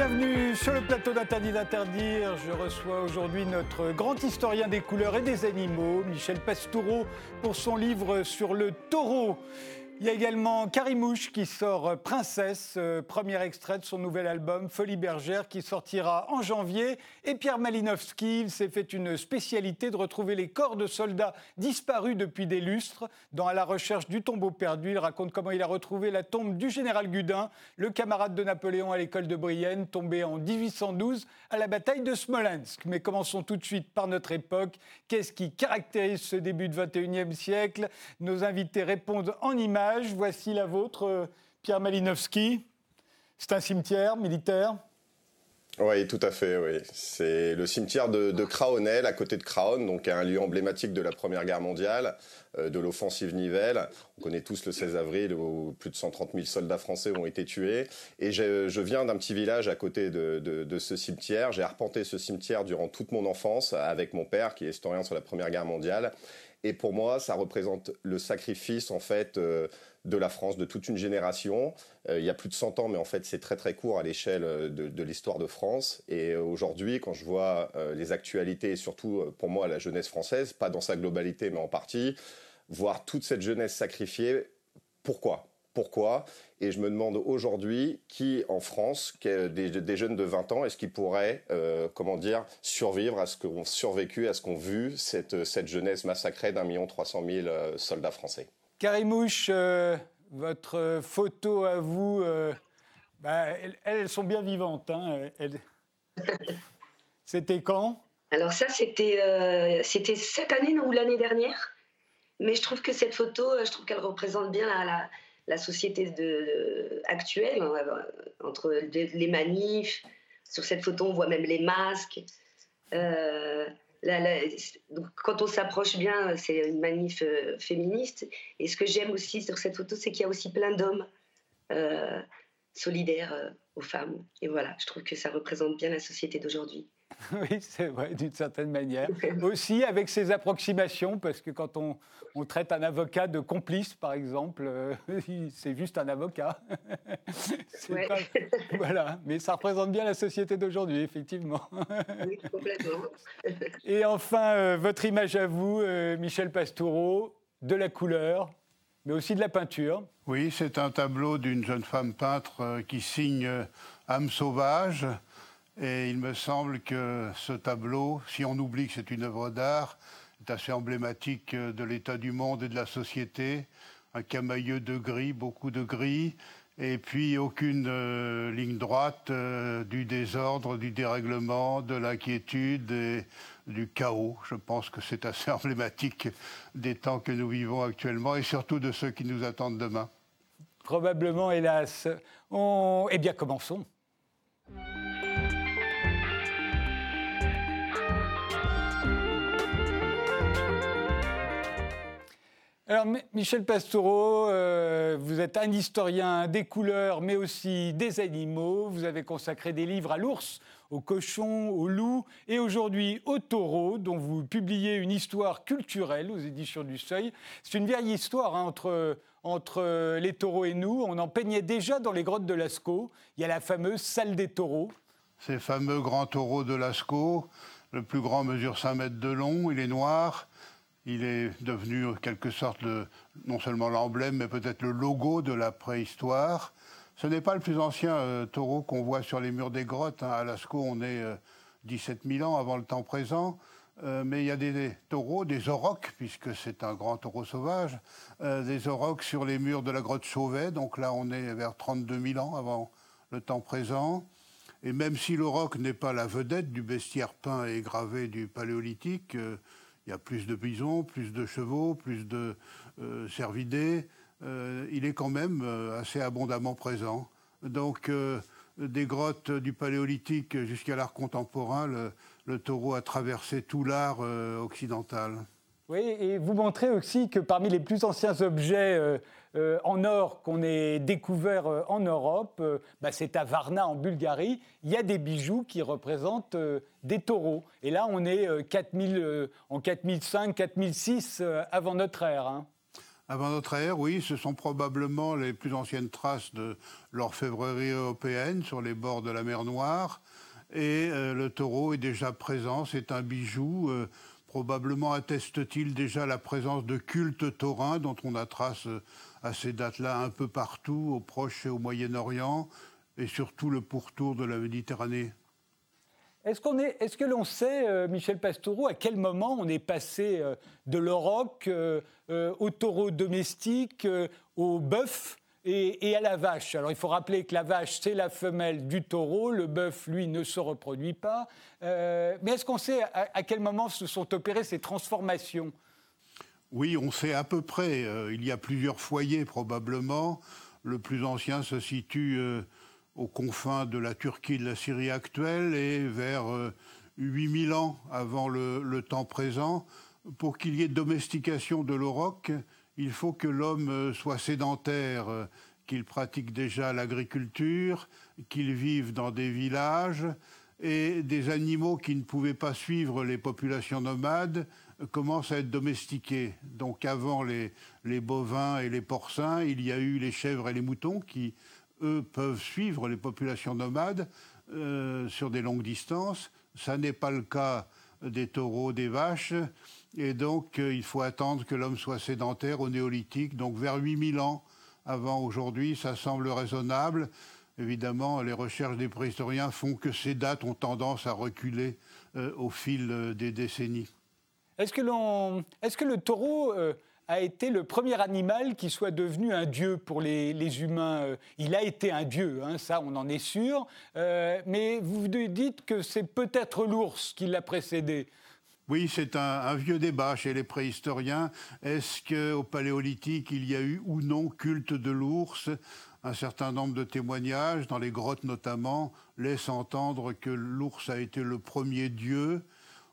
Bienvenue sur le plateau d'Interdit d'interdire. Je reçois aujourd'hui notre grand historien des couleurs et des animaux, Michel Pastoureau, pour son livre sur le taureau. Il y a également Carimouche qui sort Princesse, euh, premier extrait de son nouvel album Folie bergère qui sortira en janvier. Et Pierre Malinowski, il s'est fait une spécialité de retrouver les corps de soldats disparus depuis des lustres. Dans À la recherche du tombeau perdu, il raconte comment il a retrouvé la tombe du général Gudin, le camarade de Napoléon à l'école de Brienne, tombé en 1812 à la bataille de Smolensk. Mais commençons tout de suite par notre époque. Qu'est-ce qui caractérise ce début du 21e siècle? Nos invités répondent en images Voici la vôtre, euh, Pierre Malinowski. C'est un cimetière militaire oui, tout à fait. Oui, c'est le cimetière de, de à côté de Craonne, donc un lieu emblématique de la Première Guerre mondiale, euh, de l'offensive Nivelle. On connaît tous le 16 avril où plus de 130 000 soldats français ont été tués. Et je viens d'un petit village à côté de, de ce cimetière. J'ai arpenté ce cimetière durant toute mon enfance avec mon père, qui est historien sur la Première Guerre mondiale. Et pour moi, ça représente le sacrifice en fait euh, de la France, de toute une génération. Euh, il y a plus de 100 ans, mais en fait, c'est très très court à l'échelle euh, de, l'histoire de France. Et aujourd'hui, quand je vois les actualités, et surtout pour moi la jeunesse française, pas dans sa globalité, mais en partie, voir toute cette jeunesse sacrifiée, pourquoi? Pourquoi Et je me demande aujourd'hui qui, en France, des, jeunes de 20 ans, est-ce qu'ils pourraient, euh, comment dire, survivre à ce qu'ont survécu, à ce qu'ont vu cette, cette jeunesse massacrée d'un million trois cent mille euh, soldats français? Karimouche, euh, votre photo à vous, bah, elles, sont bien vivantes. Hein, c'était quand? Alors ça, c'était c'était cette année ou l'année dernière. Mais je trouve que cette photo, je trouve qu'elle représente bien la la société de, actuelle, entre les manifs. Sur cette photo, on voit même les masques. Euh, quand on s'approche bien, c'est une manif euh, féministe. Et ce que j'aime aussi sur cette photo, c'est qu'il y a aussi plein d'hommes euh, solidaires aux femmes. Et voilà, je trouve que ça représente bien la société d'aujourd'hui. Oui, c'est vrai, d'une certaine manière. Aussi avec ses approximations, parce que quand on, on traite un avocat de complice, par exemple, euh, c'est juste un avocat. Voilà, mais ça représente bien la société d'aujourd'hui, effectivement. Oui, complètement. Et enfin, euh, votre image à vous, euh, Michel Pastoureau, de la couleur, mais aussi de la peinture. Oui, c'est un tableau d'une jeune femme peintre qui signe âme sauvage. Et il me semble que ce tableau, si on oublie que c'est une œuvre d'art, est assez emblématique de l'état du monde et de la société. Un camailleux de gris, beaucoup de gris, et puis aucune euh, ligne droite, euh, du désordre, du dérèglement, de l'inquiétude et du chaos. Je pense que c'est assez emblématique des temps que nous vivons actuellement et surtout de ceux qui nous attendent demain. Probablement, hélas. Eh bien, commençons. Alors, Michel Pastoureau, euh, vous êtes un historien des couleurs, mais aussi des animaux. Vous avez consacré des livres à l'ours, au cochon, au loup, et aujourd'hui au taureau, dont vous publiez une histoire culturelle aux éditions du Seuil. C'est une vieille histoire hein, entre, entre les taureaux et nous. On en peignait déjà dans les grottes de Lascaux. Il y a la fameuse salle des taureaux. Ces fameux grands taureaux de Lascaux, le plus grand mesure 5 mètres de long, il est noir. Il est devenu en quelque sorte non seulement l'emblème, mais peut-être le logo de la préhistoire. Ce n'est pas le plus ancien euh, taureau qu'on voit sur les murs des grottes. Hein. À Lascaux, on est 17 euh, 000 ans avant le temps présent. Euh, mais il y a des, taureaux, des aurochs, puisque c'est un grand taureau sauvage, des aurochs sur les murs de la grotte Chauvet. Donc là, on est vers 32 000 ans avant le temps présent. Et même si l'auroch n'est pas la vedette du bestiaire peint et gravé du paléolithique, il y a plus de bisons, plus de chevaux, plus de euh, cervidés. Euh, il est quand même euh, assez abondamment présent. Donc, des grottes du Paléolithique jusqu'à l'art contemporain, le, taureau a traversé tout l'art occidental. Oui, et vous montrez aussi que parmi les plus anciens objets euh, en or qu'on ait découvert euh, en Europe, euh, bah, c'est à Varna en Bulgarie. Il y a des bijoux qui représentent des taureaux. Et là, on est 4000, en 4005, 4006 avant notre ère. Hein. Avant notre ère, oui, ce sont probablement les plus anciennes traces de l'orfèvrerie européenne sur les bords de la mer Noire. Et le taureau est déjà présent, c'est un bijou. Probablement atteste-t-il déjà la présence de cultes taurins dont on a trace à ces dates-là un peu partout, au Proche et au Moyen-Orient, et surtout le pourtour de la Méditerranée. Est-ce, qu'on est, est-ce que l'on sait, euh, Michel Pastoureau, à quel moment on est passé euh, de l'auroch euh, au taureau domestique, au bœuf et, à la vache? Alors il faut rappeler que la vache, c'est la femelle du taureau, le bœuf, lui, ne se reproduit pas. mais est-ce qu'on sait à, quel moment se sont opérées ces transformations? Oui, on sait à peu près. il y a plusieurs foyers probablement. Le plus ancien se situe aux confins de la Turquie et de la Syrie actuelle et vers 8000 euh, ans avant le, temps présent. Pour qu'il y ait domestication de l'auroch, il faut que l'homme euh, soit sédentaire, euh, qu'il pratique déjà l'agriculture, qu'il vive dans des villages, et des animaux qui ne pouvaient pas suivre les populations nomades commencent à être domestiqués. Donc avant les, les bovins et les porcins, il y a eu les chèvres et les moutons qui eux, peuvent suivre les populations nomades euh, sur des longues distances. Ça n'est pas le cas des taureaux, des vaches. Et donc, euh, il faut attendre que l'homme soit sédentaire au néolithique, donc vers 8000 ans avant aujourd'hui, ça semble raisonnable. Évidemment, les recherches des préhistoriens font que ces dates ont tendance à reculer euh, au fil des décennies. Est-ce que, le taureau a été le premier animal qui soit devenu un dieu pour les, humains. Euh, il a été un dieu, hein, ça on en est sûr, euh, mais vous dites que c'est peut-être l'ours qui l'a précédé. Oui, c'est un, vieux débat chez les préhistoriens. Est-ce qu'au paléolithique, il y a eu ou non culte de l'ours? Un certain nombre de témoignages, dans les grottes notamment, laissent entendre que l'ours a été le premier dieu.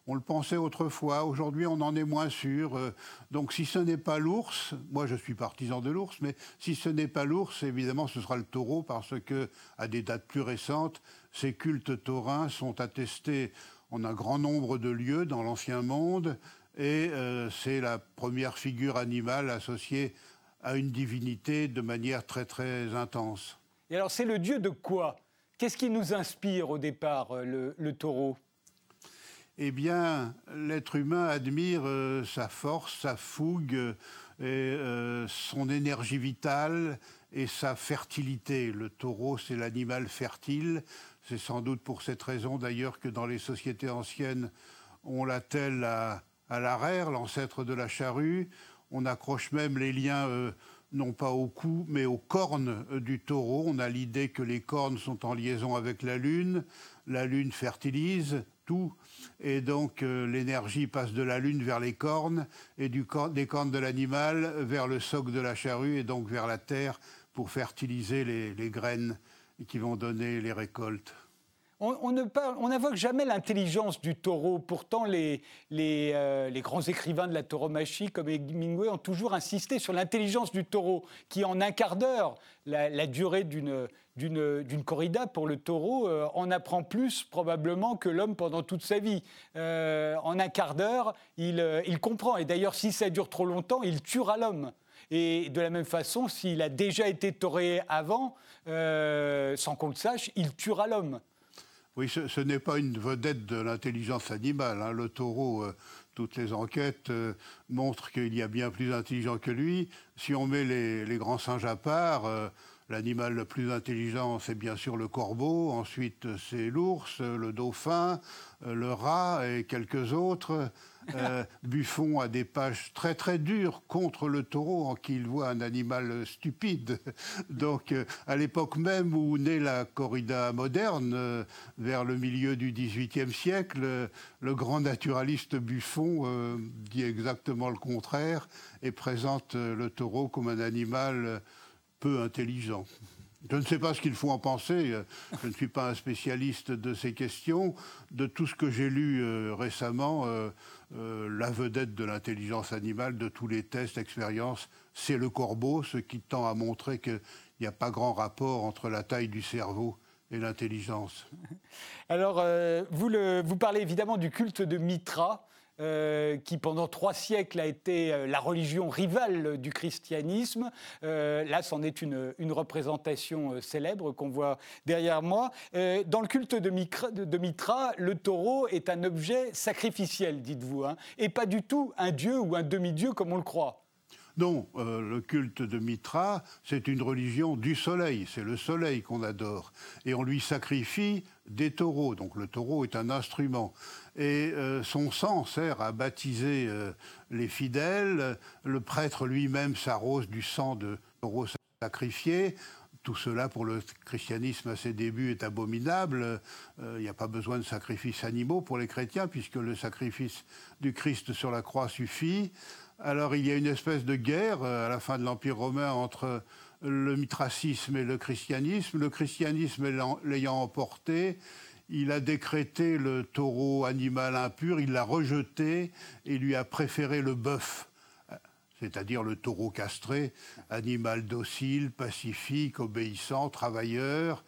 On le pensait autrefois, aujourd'hui on en est moins sûr. Euh, donc si ce n'est pas l'ours, moi je suis partisan de l'ours, mais si ce n'est pas l'ours, évidemment ce sera le taureau parce que à des dates plus récentes, ces cultes taurins sont attestés en un grand nombre de lieux dans l'ancien monde et euh, c'est la première figure animale associée à une divinité de manière très très intense. Et alors c'est le dieu de quoi? Qu'est-ce qui nous inspire au départ, euh, le taureau? Eh bien, l'être humain admire euh, sa force, sa fougue, euh, euh, son énergie vitale et sa fertilité. Le taureau, c'est l'animal fertile. C'est sans doute pour cette raison d'ailleurs que dans les sociétés anciennes, on l'attelle à, à l'arère, l'ancêtre de la charrue. On accroche même les liens non pas au cou, mais aux cornes du taureau. On a l'idée que les cornes sont en liaison avec la lune. La lune fertilise, tout. Et donc euh, l'énergie passe de la lune vers les cornes et du des cornes de l'animal vers le soc de la charrue et donc vers la terre pour fertiliser les graines qui vont donner les récoltes. On, n'invoque jamais l'intelligence du taureau. Pourtant, les, euh, grands écrivains de la tauromachie, comme Hemingway, ont toujours insisté sur l'intelligence du taureau, qui en un quart d'heure, la, durée d'une, corrida pour le taureau, euh, en apprend plus probablement que l'homme pendant toute sa vie. Euh, en un quart d'heure, il, il comprend. Et d'ailleurs, si ça dure trop longtemps, il tuera l'homme. Et de la même façon, s'il a déjà été tauré avant, sans qu'on le sache, il tuera l'homme. Oui, ce, n'est pas une vedette de l'intelligence animale. Hein. Le taureau, euh, toutes les enquêtes euh, montrent qu'il y a bien plus intelligent que lui. Si on met les, grands singes à part, euh, l'animal le plus intelligent, c'est bien sûr le corbeau. Ensuite, c'est l'ours, le dauphin, le rat et quelques autres. Euh, Buffon a des pages très très dures contre le taureau en qui il voit un animal stupide. Donc euh, à l'époque même où naît la corrida moderne, euh, vers le milieu du XVIIIe siècle, le grand naturaliste Buffon dit exactement le contraire et présente le taureau comme un animal peu intelligent. Je ne sais pas ce qu'il faut en penser. Je ne suis pas un spécialiste de ces questions. De tout ce que j'ai lu euh, récemment, euh, euh, la vedette de l'intelligence animale, de tous les tests, expériences, c'est le corbeau, ce qui tend à montrer qu'il n'y a pas grand rapport entre la taille du cerveau et l'intelligence. Alors, vous, vous, parlez évidemment du culte de Mitra. Euh, qui pendant trois siècles a été euh, la religion rivale du christianisme. là, c'en est une, représentation célèbre qu'on voit derrière moi. dans le culte de Mitra, le taureau est un objet sacrificiel, dites-vous, hein, et pas du tout un dieu ou un demi-dieu comme on le croit. Non, euh, le culte de Mitra, c'est une religion du soleil, c'est le soleil qu'on adore. Et on lui sacrifie des taureaux, donc le taureau est un instrument. Et euh, son sang sert à baptiser euh, les fidèles, le prêtre lui-même s'arrose du sang de taureau sacrifié. Tout cela, pour le christianisme à ses débuts, est abominable. Il n'y a pas besoin de sacrifices animaux pour les chrétiens, puisque le sacrifice du Christ sur la croix suffit. Alors il y a une espèce de guerre euh, à la fin de l'Empire romain entre le mitracisme et le christianisme. Le christianisme l'ayant emporté, il a décrété le taureau animal impur, il l'a rejeté et lui a préféré le bœuf, c'est-à-dire le taureau castré, animal docile, pacifique, obéissant, travailleur.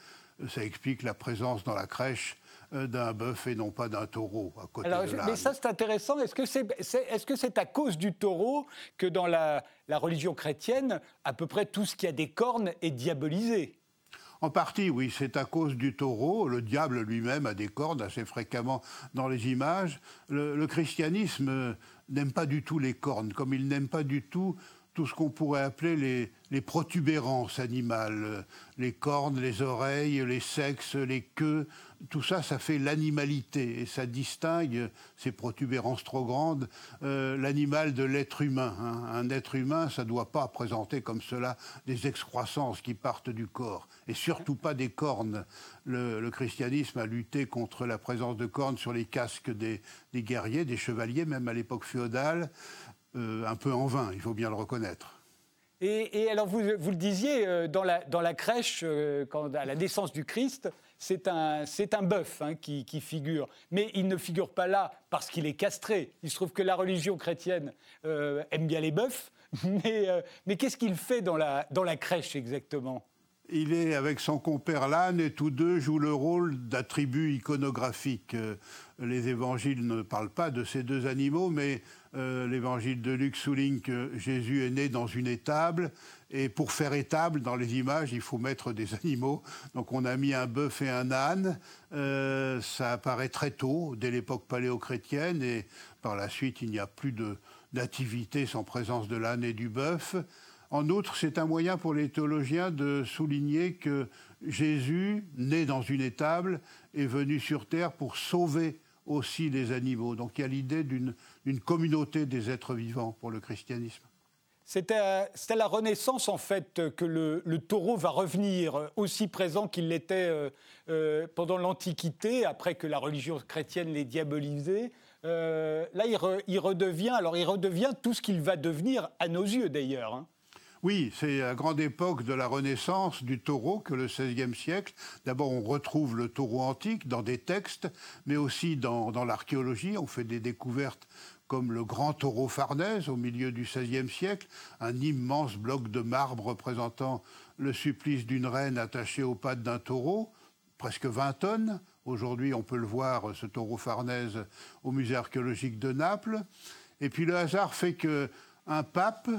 Ça explique la présence dans la crèche euh, d'un bœuf et non pas d'un taureau à côté de Mais ça, c'est intéressant. Est-ce que c'est est, -ce c'est à cause du taureau que dans la, la religion chrétienne, à peu près tout ce qui a des cornes est diabolisé? En partie, oui, c'est à cause du taureau. Le diable lui-même a des cornes assez fréquemment dans les images. Le, le christianisme n'aime pas du tout les cornes, comme il n'aime pas du tout tout ce qu'on pourrait appeler les, protubérances animales, les cornes, les oreilles, les sexes, les queues, tout ça, ça fait l'animalité et ça distingue ces protubérances trop grandes, euh, l'animal de l'être humain. Hein. Un être humain, ça ne doit pas présenter comme cela des excroissances qui partent du corps et surtout pas des cornes. Le, christianisme a lutté contre la présence de cornes sur les casques des, guerriers, des chevaliers, même à l'époque féodale, euh, un peu en vain, il faut bien le reconnaître. Et, alors, vous, vous, le disiez, euh, dans, la, dans la crèche, quand, à la naissance du Christ, c'est un, un bœuf hein, qui, figure. Mais il ne figure pas là parce qu'il est castré. Il se trouve que la religion chrétienne euh, aime bien les bœufs. Mais, euh, mais qu'est-ce qu'il fait dans la, dans la crèche exactement? Il est avec son compère l'âne et tous deux jouent le rôle d'attributs iconographiques. Euh, les évangiles ne parlent pas de ces deux animaux, mais l'évangile de Luc souligne que Jésus est né dans une étable et pour faire étable dans les images, il faut mettre des animaux. Donc on a mis un bœuf et un âne. Euh, ça apparaît très tôt, dès l'époque paléochrétienne, et par la suite, il n'y a plus de nativité sans présence de l'âne et du bœuf. En outre, c'est un moyen pour les théologiens de souligner que Jésus, né dans une étable, est venu sur terre pour sauver aussi les animaux. Donc il y a l'idée d'une communauté des êtres vivants pour le christianisme. C'est à, la Renaissance, en fait, que le, taureau va revenir aussi présent qu'il l'était euh, euh, pendant l'Antiquité, après que la religion chrétienne l'ait diabolisé. Euh, là, il, redevient, alors il redevient tout ce qu'il va devenir, à nos yeux d'ailleurs. Hein. Oui, c'est à grande époque de la Renaissance du taureau que le XVIe siècle. D'abord, on retrouve le taureau antique dans des textes, mais aussi dans, dans l'archéologie. On fait des découvertes comme le grand taureau Farnèse au milieu du XVIe siècle, un immense bloc de marbre représentant le supplice d'une reine attachée aux pattes d'un taureau, presque 20 tonnes. Aujourd'hui, on peut le voir, ce taureau Farnèse, au musée archéologique de Naples. Et puis le hasard fait que un pape,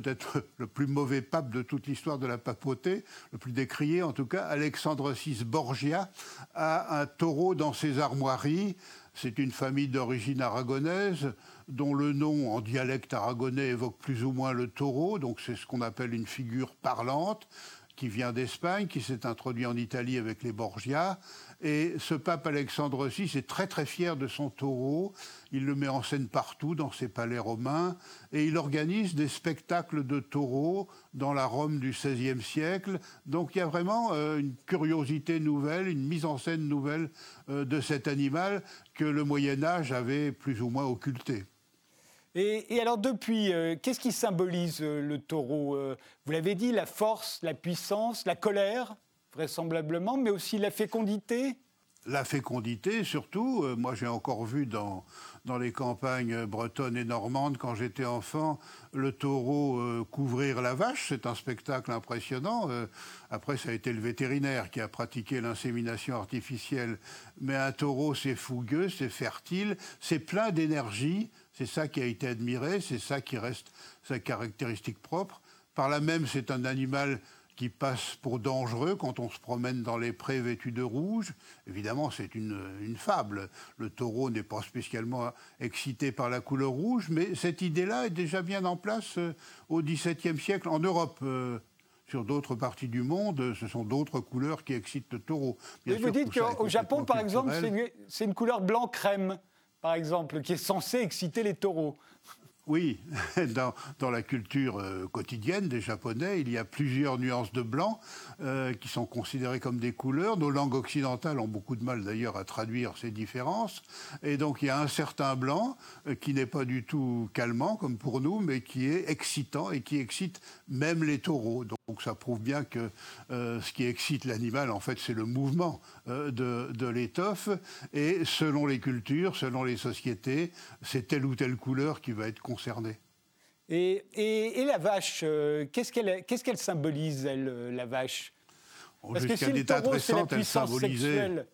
peut-être le plus mauvais pape de toute l'histoire de la papauté, le plus décrié en tout cas, Alexandre VI Borgia, a un taureau dans ses armoiries. C'est une famille d'origine aragonaise dont le nom en dialecte aragonais évoque plus ou moins le taureau, donc c'est ce qu'on appelle une figure parlante qui vient d'Espagne, qui s'est introduit en Italie avec les Borgia. Et ce pape Alexandre VI est très très fier de son taureau. Il le met en scène partout dans ses palais romains et il organise des spectacles de taureaux dans la Rome du XVIe siècle. Donc il y a vraiment euh, une curiosité nouvelle, une mise en scène nouvelle euh, de cet animal que le Moyen Âge avait plus ou moins occulté. Et, alors depuis, euh, qu'est-ce qui symbolise le taureau Vous l'avez dit, la force, la puissance, la colère, vraisemblablement, mais aussi la fécondité la fécondité, surtout. Euh, moi, j'ai encore vu dans, dans les campagnes bretonnes et normandes, quand j'étais enfant, le taureau euh, couvrir la vache. C'est un spectacle impressionnant. Euh, après, ça a été le vétérinaire qui a pratiqué l'insémination artificielle. Mais un taureau, c'est fougueux, c'est fertile, c'est plein d'énergie. C'est ça qui a été admiré, c'est ça qui reste sa caractéristique propre. Par là même, c'est un animal qui passe pour dangereux quand on se promène dans les prés vêtus de rouge. Évidemment, c'est une, fable. Le taureau n'est pas spécialement excité par la couleur rouge, mais cette idée-là est déjà bien en place euh, au XVIIe siècle en Europe. Euh, sur d'autres parties du monde, ce sont d'autres couleurs qui excitent le taureau. vous dites qu'au Japon, par exemple, c'est une, une couleur blanc-crème, par exemple, qui est censée exciter les taureaux. Oui, dans, la culture euh, quotidienne des Japonais, il y a plusieurs nuances de blanc euh, qui sont considérées comme des couleurs. Nos langues occidentales ont beaucoup de mal d'ailleurs à traduire ces différences. Et donc il y a un certain blanc euh, qui n'est pas du tout calmant comme pour nous, mais qui est excitant et qui excite même les taureaux. Donc ça prouve bien que ce qui excite l'animal, en fait, c'est le mouvement de, de l'étoffe. Et selon les cultures, selon les sociétés, c'est telle ou telle couleur qui va être et, et, la vache, euh, qu'est-ce qu'elle symbolise, elle, euh, la vache? Parce que si le taureau, c'est la puissance sexuelle,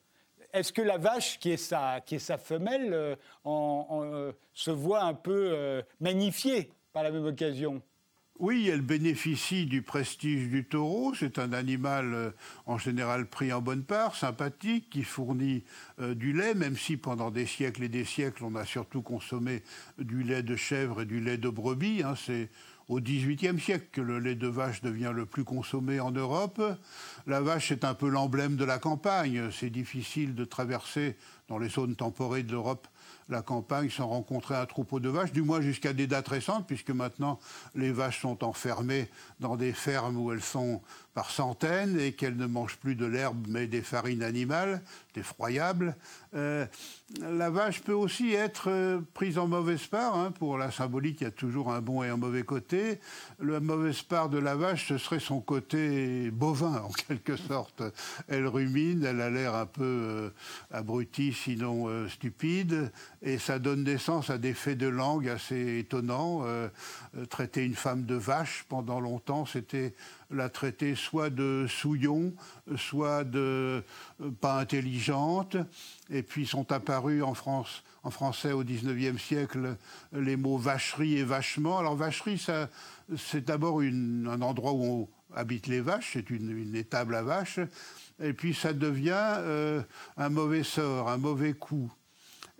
est-ce que la vache, qui est sa, qui est sa femelle, euh, en, se voit un peu magnifiée par la même occasion? Oui, elle bénéficie du prestige du taureau. C'est un animal euh, en général pris en bonne part, sympathique, qui fournit euh, du lait, même si pendant des siècles et des siècles, on a surtout consommé du lait de chèvre et du lait de brebis. Hein. C'est au XVIIIe siècle que le lait de vache devient le plus consommé en Europe. La vache est un peu l'emblème de la campagne. C'est difficile de traverser dans les zones temporées de l'Europe la campagne sans rencontrer un troupeau de vaches, du moins jusqu'à des dates récentes, puisque maintenant les vaches sont enfermées dans des fermes où elles sont par centaines et qu'elles ne mangent plus de l'herbe mais des farines animales, effroyable. Euh, la vache peut aussi être euh, prise en mauvaise part. Hein, pour la symbolique, il y a toujours un bon et un mauvais côté. La mauvaise part de la vache, ce serait son côté bovin, en quelque sorte. Elle rumine, elle a l'air un peu euh, abrutie, sinon stupide, et ça donne naissance à des faits de langue assez étonnants. traiter une femme de vache pendant longtemps, c'était la traiter soit de souillon, soit de euh, pas intelligente. Et puis sont apparus en en français au XIXe siècle, les mots vacherie et vachement. Alors vacherie, c'est d'abord un endroit où habitent les vaches, c'est une, étable à vaches. Et puis ça devient euh, un mauvais sort, un mauvais coup.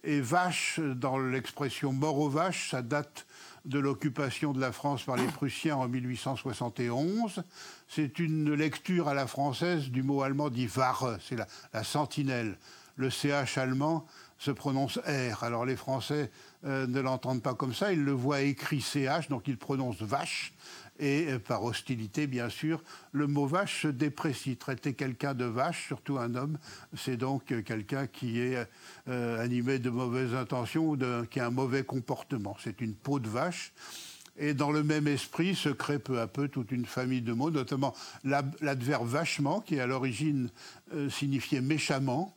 Et vache, dans l'expression mort aux vaches, ça date de l'occupation de la France par les Prussiens en 1871. C'est une lecture à la française du mot allemand dit Ware, c'est la, sentinelle. Le CH allemand se prononce R. Alors les Français euh, ne l'entendent pas comme ça, ils le voient écrit CH, donc ils prononcent vache et euh, par hostilité, bien sûr, le mot vache se déprécie. Traiter quelqu'un de vache, surtout un homme, c'est donc euh, quelqu'un qui est euh, animé de mauvaises intentions ou qui a un mauvais comportement. C'est une peau de vache. Et dans le même esprit se crée peu à peu toute une famille de mots, notamment l'adverbe vachement, qui à l'origine signifiait méchamment.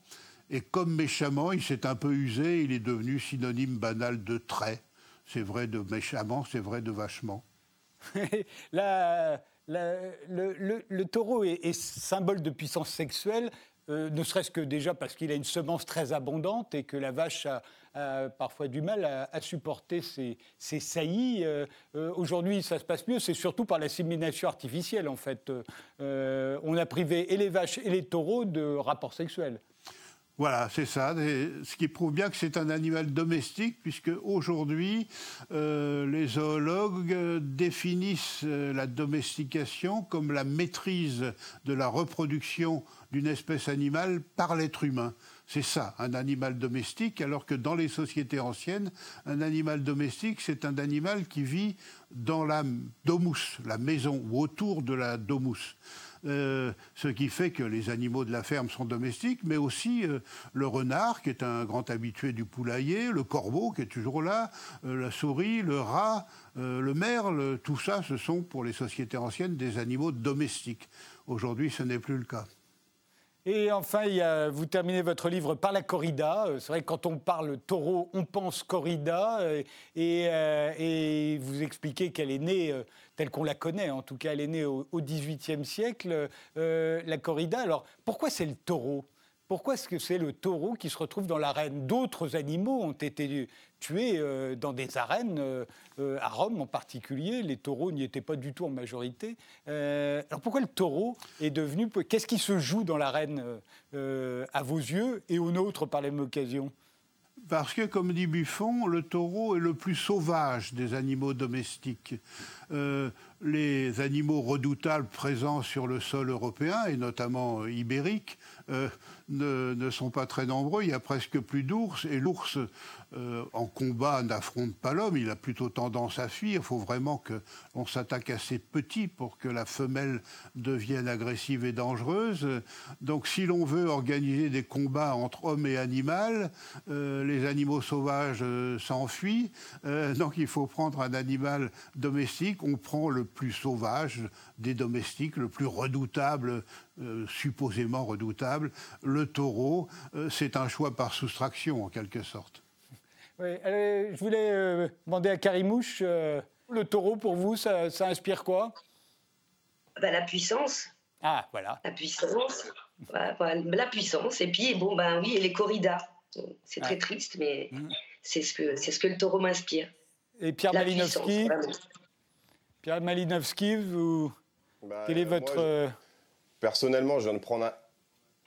Et comme méchamment, il s'est un peu usé, il est devenu synonyme banal de trait. C'est vrai de méchamment, c'est vrai de vachement. le, taureau est, symbole de puissance sexuelle, euh, ne serait-ce que déjà parce qu'il a une semence très abondante et que la vache a, parfois du mal à, supporter ses, saillies. Euh, euh, aujourd'hui, ça se passe mieux, c'est surtout par l'assimilation artificielle, en fait. on a privé et les vaches et les taureaux de rapports sexuels. Voilà, c'est ça. Ce qui prouve bien que c'est un animal domestique, puisque aujourd'hui, euh, les zoologues définissent euh, la domestication comme la maîtrise de la reproduction d'une espèce animale par l'être humain. C'est ça, un animal domestique, alors que dans les sociétés anciennes, un animal domestique, c'est un animal qui vit dans la domus, la maison, ou autour de la domus. Euh, ce qui fait que les animaux de la ferme sont domestiques, mais aussi euh, le renard, qui est un grand habitué du poulailler, le corbeau, qui est toujours là, euh, la souris, le rat, le merle, tout ça, ce sont pour les sociétés anciennes des animaux domestiques. Aujourd'hui, ce n'est plus le cas. Et enfin, vous terminez votre livre par la corrida. C'est vrai que quand on parle taureau, on pense corrida. Et, vous expliquez qu'elle est née, telle qu'on la connaît, en tout cas, elle est née au XVIIIe siècle, la corrida. Alors, pourquoi c'est le taureau? Pourquoi est-ce que c'est le taureau qui se retrouve dans l'arène? D'autres animaux ont été tués euh, dans des arènes, euh, euh, à Rome en particulier. Les taureaux n'y étaient pas du tout en majorité. alors pourquoi le taureau est devenu... Qu'est-ce qui se joue dans l'arène à vos yeux et aux nôtres par la même occasion? Parce que, comme dit Buffon, le taureau est le plus sauvage des animaux domestiques. les animaux redoutables présents sur le sol européen, et notamment ibérique, ne, sont pas très nombreux. Il y a presque plus d'ours. Et l'ours, euh, en combat, n'affronte pas l'homme. Il a plutôt tendance à fuir. Il faut vraiment qu'on s'attaque à ces petits pour que la femelle devienne agressive et dangereuse. Donc, si l'on veut organiser des combats entre hommes et animal, euh, les animaux sauvages euh, s'enfuient. donc, il faut prendre un animal domestique. On prend le plus sauvage des domestiques, le plus redoutable supposément redoutable. Le taureau, c'est un choix par soustraction, en quelque sorte. Oui, je voulais euh, demander à Karimouche, le taureau, pour vous, ça, inspire quoi? Bah, La puissance. Ah, voilà. La puissance. la puissance. Et puis, bon, ben oui, et les corridas. C'est très triste, mais mm. c'est ce, que, ce que le taureau m'inspire. Et Pierre Malinowski? Pierre Malinowski, vous... Bah, quel est votre... Personnellement, je viens de prendre un,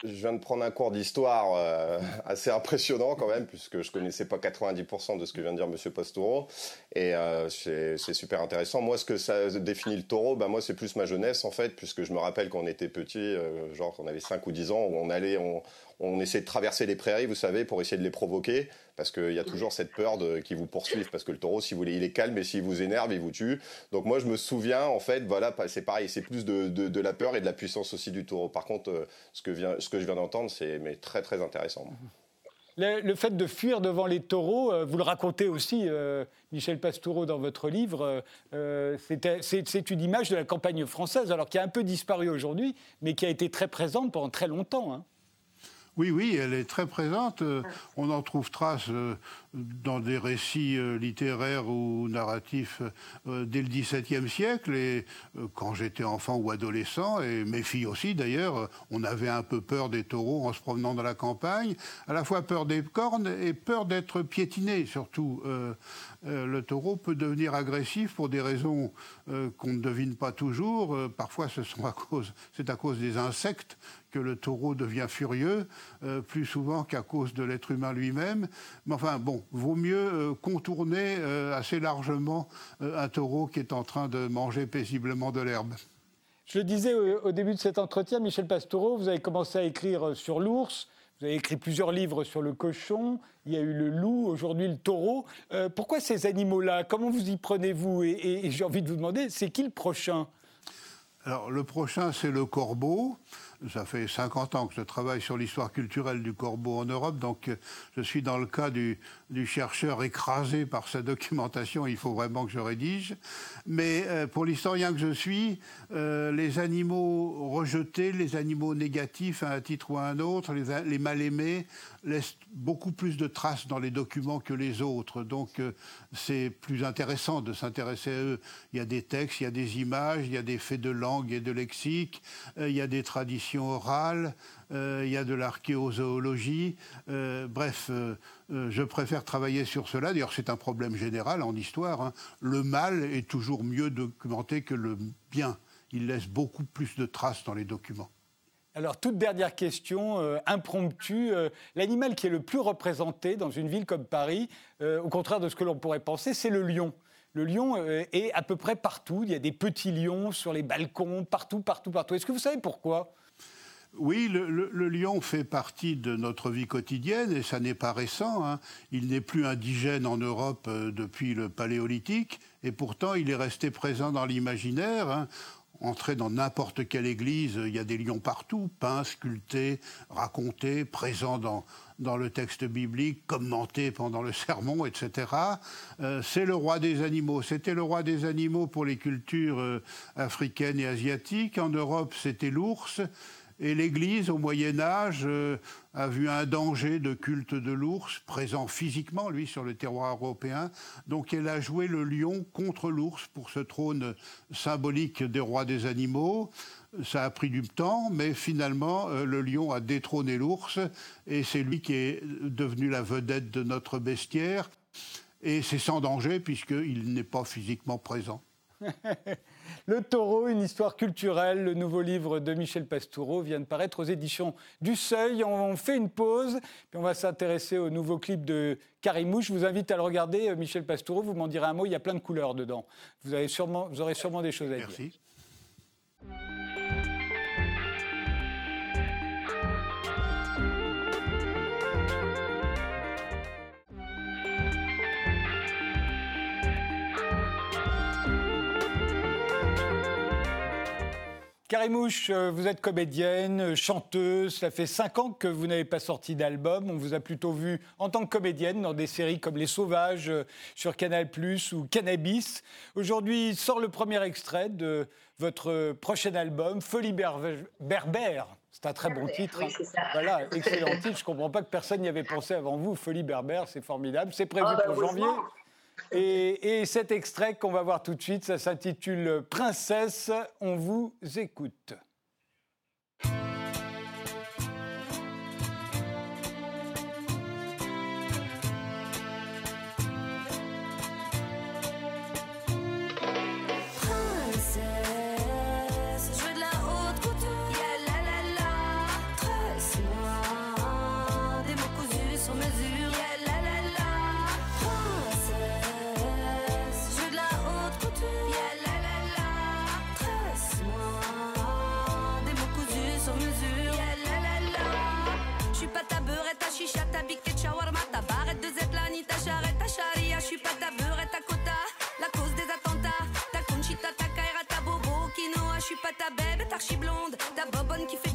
je viens de prendre un cours d'histoire euh, assez impressionnant quand même, puisque je connaissais pas 90% de ce que vient de dire Monsieur Pastoureau, et euh, c'est super intéressant. Moi, ce que ça définit le taureau, bah moi, c'est plus ma jeunesse en fait, puisque je me rappelle quand on était petit, euh, genre quand on avait 5 ou 10 ans, où on allait, on, on essaie de traverser les prairies, vous savez, pour essayer de les provoquer, parce qu'il y a toujours cette peur de qu'ils vous poursuivent, parce que le taureau, si vous il est calme, et s'il vous énerve, il vous tue. Donc moi, je me souviens, en fait, voilà, c'est pareil, c'est plus de, de, la peur et de la puissance aussi du taureau. Par contre, euh, ce que, vient, ce que je viens d'entendre, c'est mais très très intéressant. Le, fait de fuir devant les taureaux, euh, vous le racontez aussi, euh, Michel Pastoureau, dans votre livre, c'est une image de la campagne française, alors qui a un peu disparu aujourd'hui, mais qui a été très présente pendant très longtemps. Hein. Oui, oui, elle est très présente. Euh, on en trouve trace euh, dans des récits euh, littéraires ou narratifs dès le XVIIe siècle. Et quand j'étais enfant ou adolescent, et mes filles aussi d'ailleurs, on avait un peu peur des taureaux en se promenant dans la campagne. À la fois peur des cornes et peur d'être piétiné, surtout. le taureau peut devenir agressif pour des raisons qu'on ne devine pas toujours. parfois, c'est à cause des insectes que le taureau devient furieux, euh, plus souvent qu'à cause de l'être humain lui-même. Mais enfin, bon, vaut mieux euh, contourner euh, assez largement un taureau qui est en train de manger paisiblement de l'herbe. Je le disais au, début de cet entretien, Michel Pastoureau, vous avez commencé à écrire sur l'ours. Vous avez écrit plusieurs livres sur le cochon, il y a eu le loup, aujourd'hui le taureau. pourquoi ces animaux-là? Comment vous y prenez-vous? Et j'ai envie de vous demander, c'est qui le prochain? Alors, le prochain, c'est le corbeau. Ça fait 50 ans que je travaille sur l'histoire culturelle du corbeau en Europe, donc euh, je suis dans le cas du, chercheur écrasé par sa documentation, il faut vraiment que je rédige. Mais euh, pour l'historien que je suis, euh, les animaux rejetés, les animaux négatifs à un titre ou à un autre, les, mal aimés, laissent beaucoup plus de traces dans les documents que les autres. Donc c'est plus intéressant de s'intéresser à eux. Il y a des textes, il y a des images, il y a des faits de langue et de lexique, il y a des traditions orale, euh, il y a de l'archéozoologie. Euh, bref, euh, je préfère travailler sur cela. D'ailleurs, c'est un problème général en histoire. Hein. Le mal est toujours mieux documenté que le bien. Il laisse beaucoup plus de traces dans les documents. Alors, toute dernière question, impromptue. L'animal qui est le plus représenté dans une ville comme Paris, au contraire de ce que l'on pourrait penser, c'est le lion. Le lion est à peu près partout. Il y a des petits lions sur les balcons, partout, partout, partout. Est-ce que vous savez pourquoi? Oui, le, lion fait partie de notre vie quotidienne et ça n'est pas récent. Hein. Il n'est plus indigène en Europe euh, depuis le Paléolithique et pourtant il est resté présent dans l'imaginaire. Hein. Entrer dans n'importe quelle église, il y a des lions partout, peints, sculptés, racontés, présents dans, dans le texte biblique, commentés pendant le sermon, etc. Euh, c'est le roi des animaux. C'était le roi des animaux pour les cultures euh, africaines et asiatiques. En Europe, c'était l'ours. Et l'Église, au Moyen Âge, euh, a vu un danger de culte de l'ours, présent physiquement, lui, sur le terroir européen. Donc elle a joué le lion contre l'ours pour ce trône symbolique des rois des animaux. Ça a pris du temps, mais finalement, euh, le lion a détrôné l'ours, et c'est lui qui est devenu la vedette de notre bestiaire. Et c'est sans danger, puisqu'il n'est pas physiquement présent. Le taureau, une histoire culturelle, le nouveau livre de Michel Pastoureau vient de paraître aux éditions du Seuil. On fait une pause, puis on va s'intéresser au nouveau clip de Karimouche. Je vous invite à le regarder, euh, Michel Pastoureau, vous m'en direz un mot, il y a plein de couleurs dedans. Vous aurez sûrement des choses à dire. Merci. Karimouche, euh, vous êtes comédienne, chanteuse. Ça fait cinq ans que vous n'avez pas sorti d'album. On vous a plutôt vu en tant que comédienne dans des séries comme Les Sauvages euh, sur Canal ou Cannabis. Aujourd'hui sort le premier extrait de votre prochain album, Folie Berbère. C'est un très bon titre. Oui, hein. Voilà, excellent titre. Je ne comprends pas que personne n'y avait pensé avant vous. Folie Berbère, c'est formidable. C'est prévu ah, bah, pour janvier. Et, cet extrait qu'on va voir tout de suite, ça s'intitule Princesse, on vous écoute. archi blonde, ta bobonne qui fait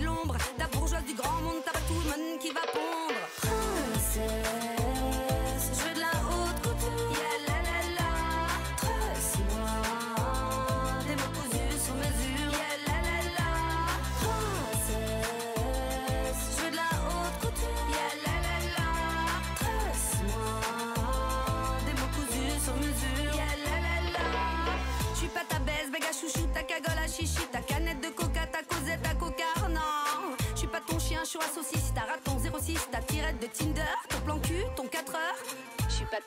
filha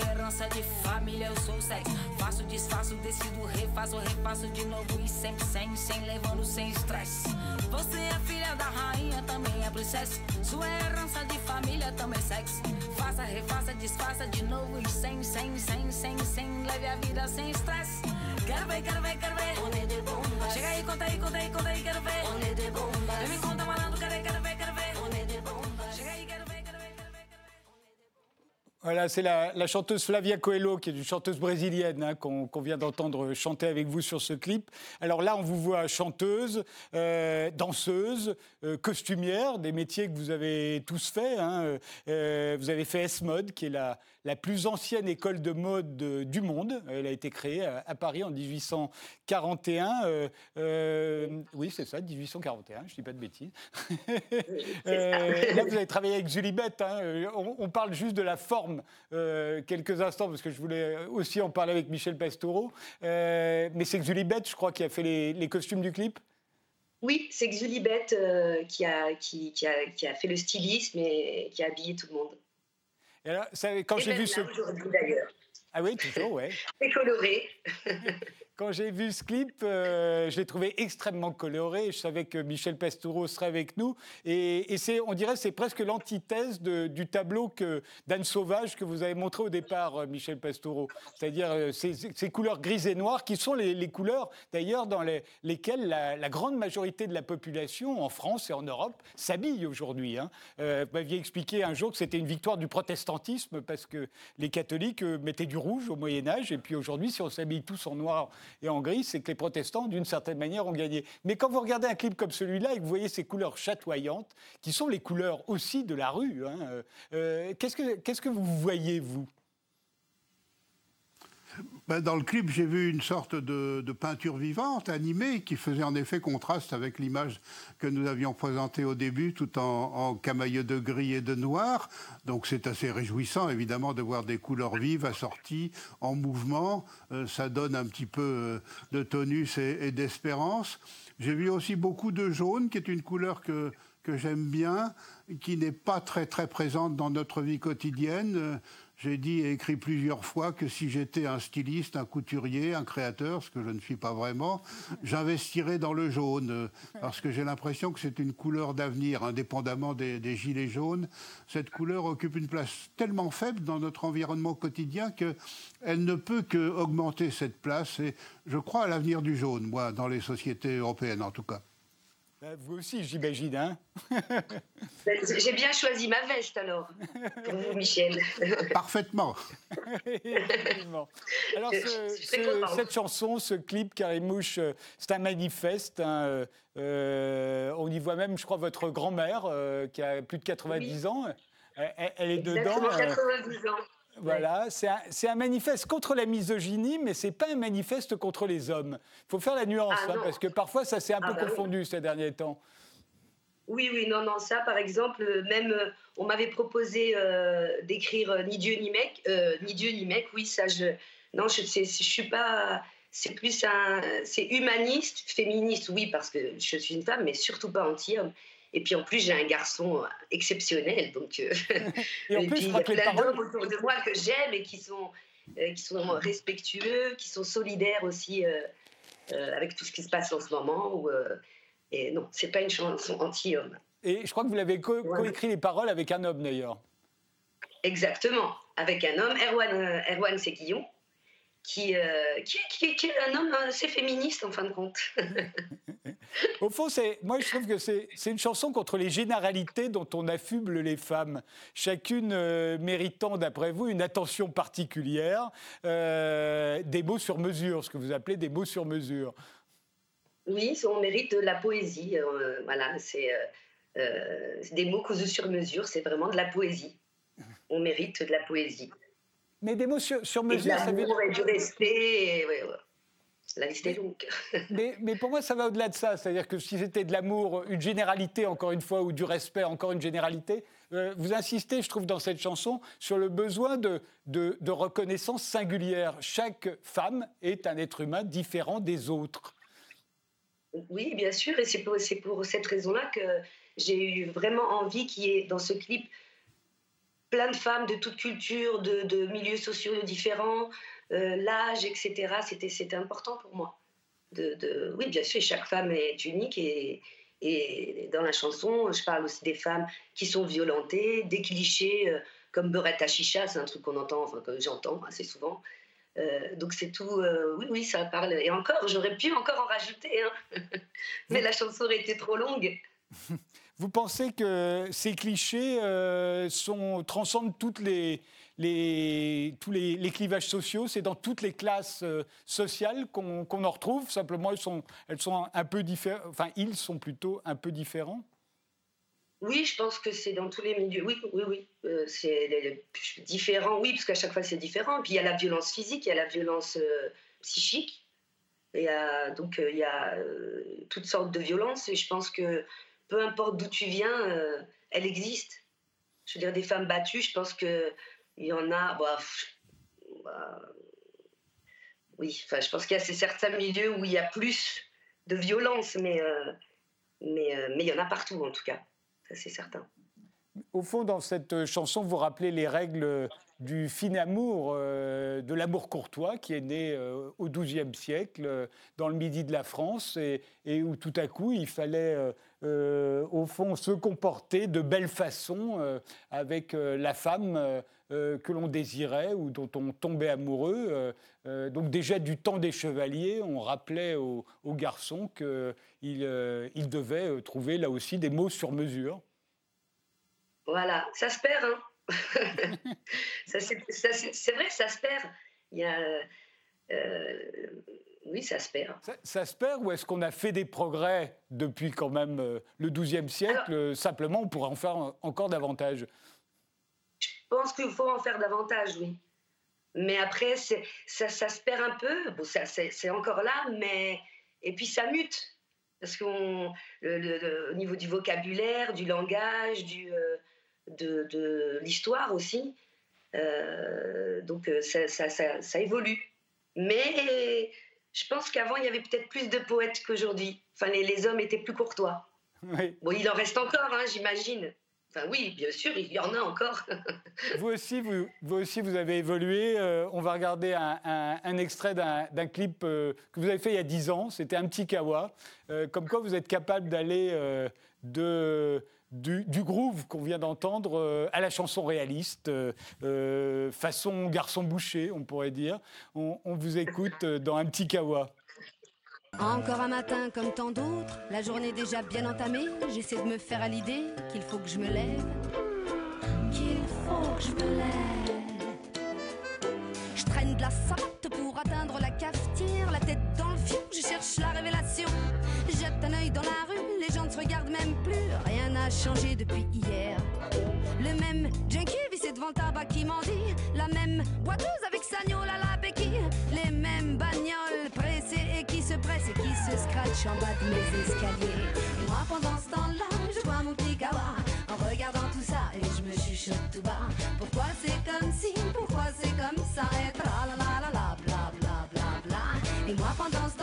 herança de família, eu sou sexo. Faço, desfaço, decido, refaço, refaço de novo e sempre sem, sem, levando sem estresse. Você é filha da rainha, também é princesa. Sua herança de família, também sexo. Faça, refaça, desfaça de novo e sem, sem, sem, sem, sem, leve a vida sem estresse. Quero ver, quero ver, quero ver. Chega aí, conta aí, conta aí, conta aí, quero ver. Vem me conta, malandro, quero ver, quero ver, Voilà, c'est la, chanteuse Flavia Coelho, qui est une chanteuse brésilienne hein, qu'on vient d'entendre chanter avec vous sur ce clip. Alors là, on vous voit chanteuse, euh, danseuse, euh, costumière, des métiers que vous avez tous faits. Hein. Euh, vous avez fait S-Mode, qui est la, la plus ancienne école de mode du monde. Elle a été créée à, Paris en 1841. Euh, euh, oui, c'est ça, 1841, je ne dis pas de bêtises. Euh, là, vous avez travaillé avec Julie. Hein. On, parle juste de la forme quelques instants, parce que je voulais aussi en parler avec Michel Pastoureau. mais c'est Julie je crois, qui a fait les, costumes du clip? Oui, c'est Xulibet qui, a, qui, a, qui, a, fait le stylisme et qui a habillé tout le monde. Et alors, quand j'ai vu ce. Ah oui, toujours, ouais. C'est coloré. quand j'ai vu ce clip, je l'ai trouvé extrêmement coloré. Je savais que Michel Pastoureau serait avec nous. Et, on dirait c'est presque l'antithèse du tableau que, d'Anne Sauvage que vous avez montré au départ, Michel Pastoureau. C'est-à-dire ces, couleurs grises et noires qui sont les, couleurs, d'ailleurs, dans lesquelles la, grande majorité de la population en France et en Europe s'habille aujourd'hui. Hein. vous m'aviez expliqué un jour que c'était une victoire du protestantisme parce que les catholiques mettaient du rouge au Moyen Âge et puis aujourd'hui, si on s'habille tous en noir et en gris, c'est que les protestants, d'une certaine manière, ont gagné. Mais quand vous regardez un clip comme celui-là et que vous voyez ces couleurs chatoyantes, qui sont les couleurs aussi de la rue, hein, euh, euh, qu'est-ce que vous voyez, vous? Dans le clip, j'ai vu une sorte de, peinture vivante, animée, qui faisait en effet contraste avec l'image que nous avions présentée au début, tout en, en camailleux de gris et de noir. Donc c'est assez réjouissant, évidemment, de voir des couleurs vives assorties, en mouvement. Euh, ça donne un petit peu euh, de tonus et, d'espérance. J'ai vu aussi beaucoup de jaune, qui est une couleur que, que j'aime bien, qui n'est pas très très présente dans notre vie quotidienne. J'ai dit et écrit plusieurs fois que si j'étais un styliste, un couturier, un créateur, ce que je ne suis pas vraiment, j'investirais dans le jaune, parce que j'ai l'impression que c'est une couleur d'avenir, indépendamment des, gilets jaunes. Cette couleur occupe une place tellement faible dans notre environnement quotidien qu'elle ne peut qu'augmenter cette place. Et je crois à l'avenir du jaune, moi, dans les sociétés européennes en tout cas. Bah, vous aussi, j'imagine, hein ben, J'ai bien choisi ma veste alors, pour vous, Michel. Parfaitement. alors, cette chanson, ce clip, Carimouche, euh, c'est un manifeste. Hein, euh, on y voit même, je crois, votre grand-mère, euh, qui a plus de 90 ans. Elle, elle est dedans. 90 ans. Voilà, c'est un, manifeste contre la misogynie, mais c'est pas un manifeste contre les hommes. Il faut faire la nuance, ah, hein, parce que parfois ça s'est un ah, peu bah confondu ces derniers temps. Oui, oui, non, non, ça par exemple, même on m'avait proposé euh, d'écrire euh, ni Dieu ni mec, euh, ni Dieu ni mec, oui, ça je. Non, je, je suis pas. C'est plus un. C'est humaniste, féministe, oui, parce que je suis une femme, mais surtout pas anti-homme. Et puis en plus, j'ai un garçon exceptionnel. Donc, euh, et, puis il y a plein d'hommes autour de moi que j'aime et qui sont, euh, qui sont respectueux, qui sont solidaires aussi euh, avec tout ce qui se passe en ce moment. Où, et non, c'est pas une chanson anti-homme. Et je crois que vous l'avez coécrit les paroles avec un homme d'ailleurs. Exactement, avec un homme, Erwan, Erwan Séguillon. Euh, qui, qui, qui, est un homme assez féministe en fin de compte. Au fond, moi je trouve que c'est une chanson contre les généralités dont on affuble les femmes, chacune euh, méritant, d'après vous, une attention particulière, euh, des mots sur mesure, ce que vous appelez des mots sur mesure. Oui, on mérite de la poésie. voilà, c'est des mots causés sur mesure, c'est vraiment de la poésie. On mérite de la poésie. Mais des mots sur, mesure, ça veut dire. Et du respect. La liste est longue. mais, mais, pour moi, ça va au-delà de ça. C'est-à-dire que si c'était de l'amour, une généralité, encore une fois, ou du respect, encore une généralité, euh, vous insistez, je trouve, dans cette chanson, sur le besoin de, de, de reconnaissance singulière. Chaque femme est un être humain différent des autres. Oui, bien sûr. Et c'est pour, pour cette raison-là que j'ai eu vraiment envie qu'il y ait dans ce clip plein de femmes de toutes cultures, de, milieux sociaux différents, euh, l'âge, etc. C'était important pour moi. Oui, bien sûr, chaque femme est unique et, dans la chanson, je parle aussi des femmes qui sont violentées, des clichés euh, comme Beurette à chicha, c'est un truc qu'on entend, enfin que j'entends assez souvent. Euh, donc c'est tout, oui, oui, ça parle. Et encore, j'aurais pu encore en rajouter, hein. mais la chanson aurait été trop longue. Vous pensez que ces clichés euh, transcendent toutes les, tous les, clivages sociaux? C'est dans toutes les classes euh, sociales qu'on en retrouve? Simplement, elles sont, elles sont un, peu différentes. Enfin, ils sont plutôt un peu différents? Oui, je pense que c'est dans tous les milieux. Oui, oui, oui. Euh, c'est différent, oui, parce qu'à chaque fois c'est différent. Puis il y a la violence physique, il y a la violence psychique. Et donc il y a toutes sortes de violences. Et je pense que peu importe d'où tu viens, euh, elle existe. Je veux dire, des femmes battues, je pense qu'il y en a. Bah, bah, oui, enfin, je pense qu'il y a certains milieux où il y a plus de violence, mais euh, mais euh, mais il y en a partout en tout cas, ça c'est certain. Au fond, dans cette chanson, vous rappelez les règles du fin amour, de l'amour courtois qui est né au XIIe siècle dans le midi de la France et, où tout à coup il fallait au fond se comporter de belle façon avec la femme que l'on désirait ou dont on tombait amoureux. donc déjà du temps des chevaliers, on rappelait aux, garçons qu'ils il devaient trouver là aussi des mots sur mesure. Voilà, ça se perd. Hein c'est vrai, ça se perd. Il y a, euh, oui, ça se perd. Ça, se perd ou est-ce qu'on a fait des progrès depuis quand même euh, le XIIe siècle Simplement, on pourrait en faire encore davantage? Je pense qu'il faut en faire davantage, oui. Mais après, ça, ça, se perd un peu. Bon, c'est encore là, mais. Et puis ça mute. Parce qu'au niveau du vocabulaire, du langage, du, euh, de, l'histoire aussi. Euh, donc euh, ça, ça, évolue. Mais je pense qu'avant, il y avait peut-être plus de poètes qu'aujourd'hui. Enfin, les, hommes étaient plus courtois. Bon, il en reste encore, hein, j'imagine. Enfin oui, bien sûr, il y en a encore. vous, aussi, vous, vous, aussi, vous avez évolué. Euh, on va regarder un, extrait d'un clip que vous avez fait il y a 10 ans. C'était un petit kawa. comme quoi vous êtes capable d'aller de du, groove qu'on vient d'entendre euh, à la chanson réaliste, euh, euh, façon garçon bouché, on pourrait dire. On, vous écoute dans un petit kawa. Encore un matin comme tant d'autres, la journée déjà bien entamée, j'essaie de me faire à l'idée qu'il faut que je me lève, qu'il faut que je me lève. Je traîne de la sorte pour atteindre la cafetière, la tête dans le fion, je cherche la révélation. Jette un œil dans la rue, les gens ne se regardent même plus, rien n'a changé depuis hier. Le même junkie vissé devant le tabac qui dit la même boiteuse avec sa à la béquille, les mêmes bagnoles pressées et qui se pressent et qui se scratchent en bas de mes escaliers. Et moi pendant ce temps-là, je vois mon petit kawa en regardant tout ça et je me chuchote tout bas. Pourquoi c'est comme si, pourquoi c'est comme ça? Et tra la la la la bla bla bla bla. Et moi pendant ce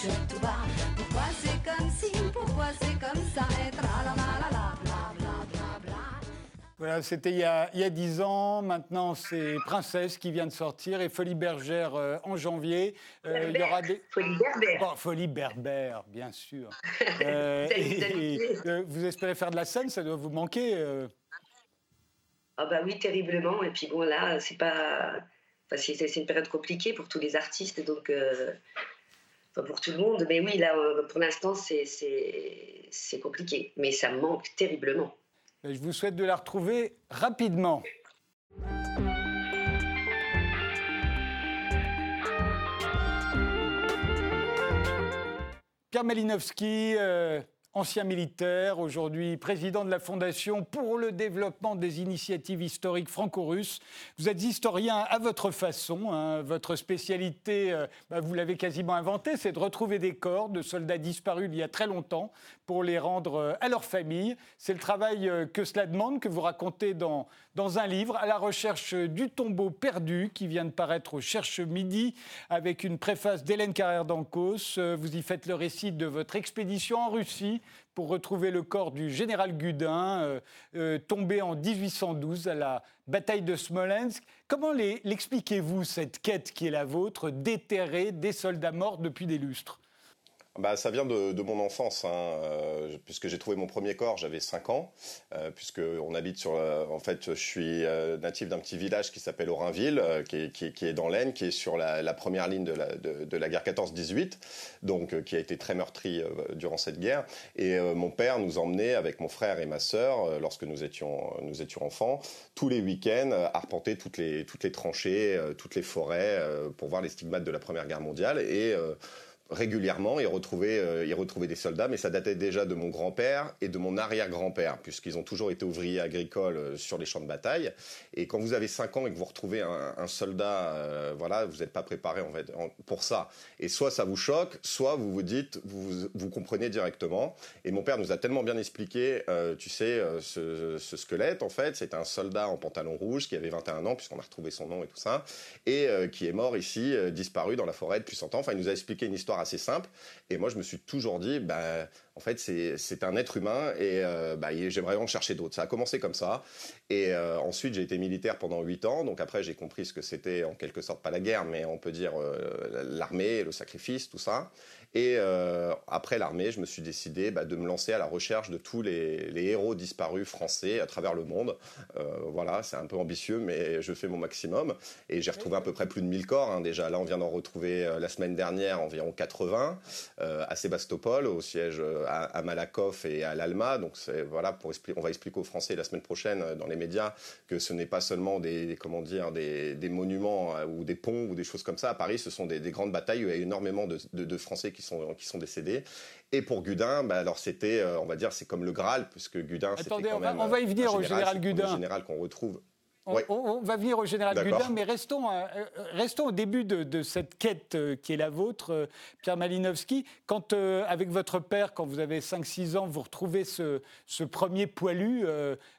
chuchote tout bas. Pourquoi c'est comme si, pourquoi c'est comme ça? Et Voilà, c'était il, y a dix ans. Maintenant, c'est Princesse qui vient de sortir et Folie Bergère euh, en janvier. Euh, il y aura des... Folie Berbère. Folie Berbère, bien sûr. Euh, vous espérez faire de la scène Ça doit vous manquer Ah bah oui, terriblement. Et puis bon, là, c'est pas... Enfin, c'est une période compliquée pour tous les artistes, donc pour tout le monde. Mais oui, là, euh, pour l'instant, c'est compliqué. Mais ça manque terriblement. Je vous souhaite de la retrouver rapidement. Pierre Malinowski, euh, ancien militaire, aujourd'hui président de la Fondation pour le développement des initiatives historiques franco-russes. Vous êtes historien à votre façon. Hein. Votre spécialité, euh, bah, vous l'avez quasiment inventée, c'est de retrouver des corps de soldats disparus il y a très longtemps pour les rendre euh, à leur famille. C'est le travail euh, que cela demande, que vous racontez dans, dans un livre, à la recherche du tombeau perdu, qui vient de paraître au Cherche Midi, avec une préface d'Hélène Carrère d'Ancos. Vous y faites le récit de votre expédition en Russie pour retrouver le corps du général Gudin, euh, euh, tombé en 1812 à la bataille de Smolensk. Comment l'expliquez-vous, cette quête qui est la vôtre, déterrer des soldats morts depuis des lustres? Bah, ça vient de, mon enfance, hein, euh, puisque j'ai trouvé mon premier corps, j'avais 5 ans, euh, puisque on habite sur. en fait, je suis euh, natif d'un petit village qui s'appelle Orinville, qui est, qui, est, dans l'Aisne, qui est sur la, première ligne de la, de, la guerre 14-18, donc qui a été très meurtri durant cette guerre. Et mon père nous emmenait avec mon frère et ma sœur, lorsque nous étions, nous étions enfants, tous les week-ends, arpenter toutes les, toutes les tranchées, toutes les forêts, pour voir les stigmates de la Première Guerre mondiale. Et régulièrement, il retrouvait, euh, retrouvait des soldats, mais ça datait déjà de mon grand-père et de mon arrière-grand-père, puisqu'ils ont toujours été ouvriers agricoles euh, sur les champs de bataille. Et quand vous avez 5 ans et que vous retrouvez un, soldat, euh, voilà, vous n'êtes pas préparé en fait, pour ça. Et soit ça vous choque, soit vous vous dites, vous, comprenez directement. Et mon père nous a tellement bien expliqué, tu sais, ce, ce, squelette, en fait, c'est un soldat en pantalon rouge qui avait 21 ans, puisqu'on a retrouvé son nom et tout ça, et qui est mort ici, disparu dans la forêt depuis 100 ans. Enfin, il nous a expliqué une histoire assez simple. Et moi, je me suis toujours dit, bah, en fait, c'est un être humain et euh, bah, j'aimerais en chercher d'autres. Ça a commencé comme ça. Et euh, ensuite, j'ai été militaire pendant huit ans. Donc après, j'ai compris ce que c'était, en quelque sorte, pas la guerre, mais on peut dire euh, l'armée, le sacrifice, tout ça. Et euh, après l'armée, je me suis décidé bah, de me lancer à la recherche de tous les, héros disparus français à travers le monde. Euh, voilà, c'est un peu ambitieux, mais je fais mon maximum. Et j'ai retrouvé à peu près plus de 1000 corps. Hein. Déjà, là, on vient d'en retrouver euh, la semaine dernière environ 80 à Sébastopol, au siège à, Malakoff et à l'Alma. Donc voilà, on va expliquer aux Français la semaine prochaine dans les médias que ce n'est pas seulement des, comment dire des, monuments ou des ponts ou des choses comme ça. À Paris, ce sont des, grandes batailles où il y a énormément de, de, de Français qui sont, qui sont décédés. Et pour Gudin, bah alors c'était, euh, on va dire, c'est comme le Graal, puisque Gudin, c'était quand on même... Va, on va y venir au général Gudin. Le général qu'on retrouve. On, va venir au général Gudin, mais restons, euh, euh, restons au début de, cette quête qui est la vôtre, Pierre Malinowski. Quand, avec votre père, quand vous avez 5-6 ans, vous retrouvez ce, ce premier poilu,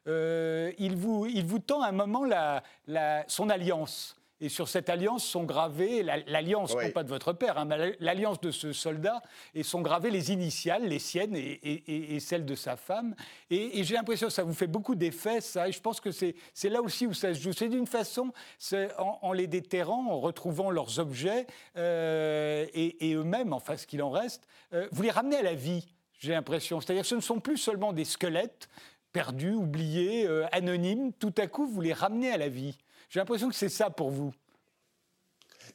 il, vous, il vous tend à un moment la, la, son alliance. Et sur cette alliance sont gravées, l'alliance, non pas de votre père, hein, mais l'alliance de ce soldat, et sont gravées les initiales, les siennes et, celles de sa femme. Et, j'ai l'impression que ça vous fait beaucoup d'effets, ça. Et je pense que c'est là aussi où ça se joue. C'est d'une façon, en, en, les déterrant, en retrouvant leurs objets euh, et, eux-mêmes, enfin ce qu'il en reste, euh, vous les ramenez à la vie, j'ai l'impression. C'est-à-dire que ce ne sont plus seulement des squelettes perdus, oubliés, euh, anonymes. Tout à coup, vous les ramenez à la vie. J'ai l'impression que c'est ça pour vous.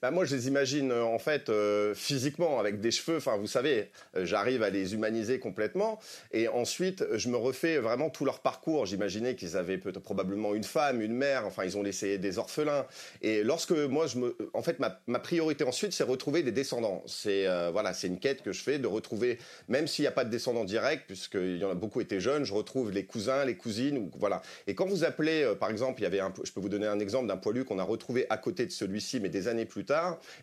Bah, moi, je les imagine euh, en fait euh, physiquement avec des cheveux. Enfin, vous savez, euh, j'arrive à les humaniser complètement. Et ensuite, je me refais vraiment tout leur parcours. J'imaginais qu'ils avaient peut-être probablement une femme, une mère. Enfin, ils ont laissé des orphelins. Et lorsque moi, je me, en fait, ma, priorité ensuite, c'est retrouver des descendants. C'est voilà, c'est une quête que je fais de retrouver, même s'il n'y a pas de descendants directs, puisqu'il y en a beaucoup étaient jeunes, je retrouve les cousins, les cousines, ou voilà. Et quand vous appelez, par exemple, il y avait un, je peux vous donner un exemple d'un poilu qu'on a retrouvé à côté de celui-ci, mais des années plus tard,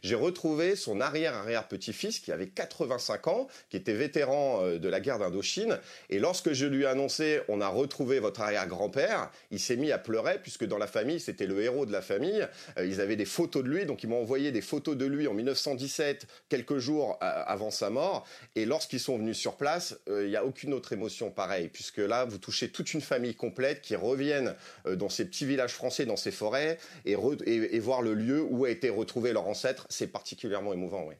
j'ai retrouvé son arrière-arrière-petit-fils qui avait 85 ans, qui était vétéran euh, de la guerre d'Indochine. Et lorsque je lui ai annoncé, on a retrouvé votre arrière-grand-père, il s'est mis à pleurer puisque dans la famille, c'était le héros de la famille. Euh, ils avaient des photos de lui, donc ils m'ont envoyé des photos de lui en 1917, quelques jours euh, avant sa mort. Et lorsqu'ils sont venus sur place, il n'y a aucune autre émotion pareille, puisque là, vous touchez toute une famille complète qui reviennent dans ces petits villages français, dans ces forêts, et, et voir le lieu où a été retrouvé leur ancêtre, c'est particulièrement émouvant, oui.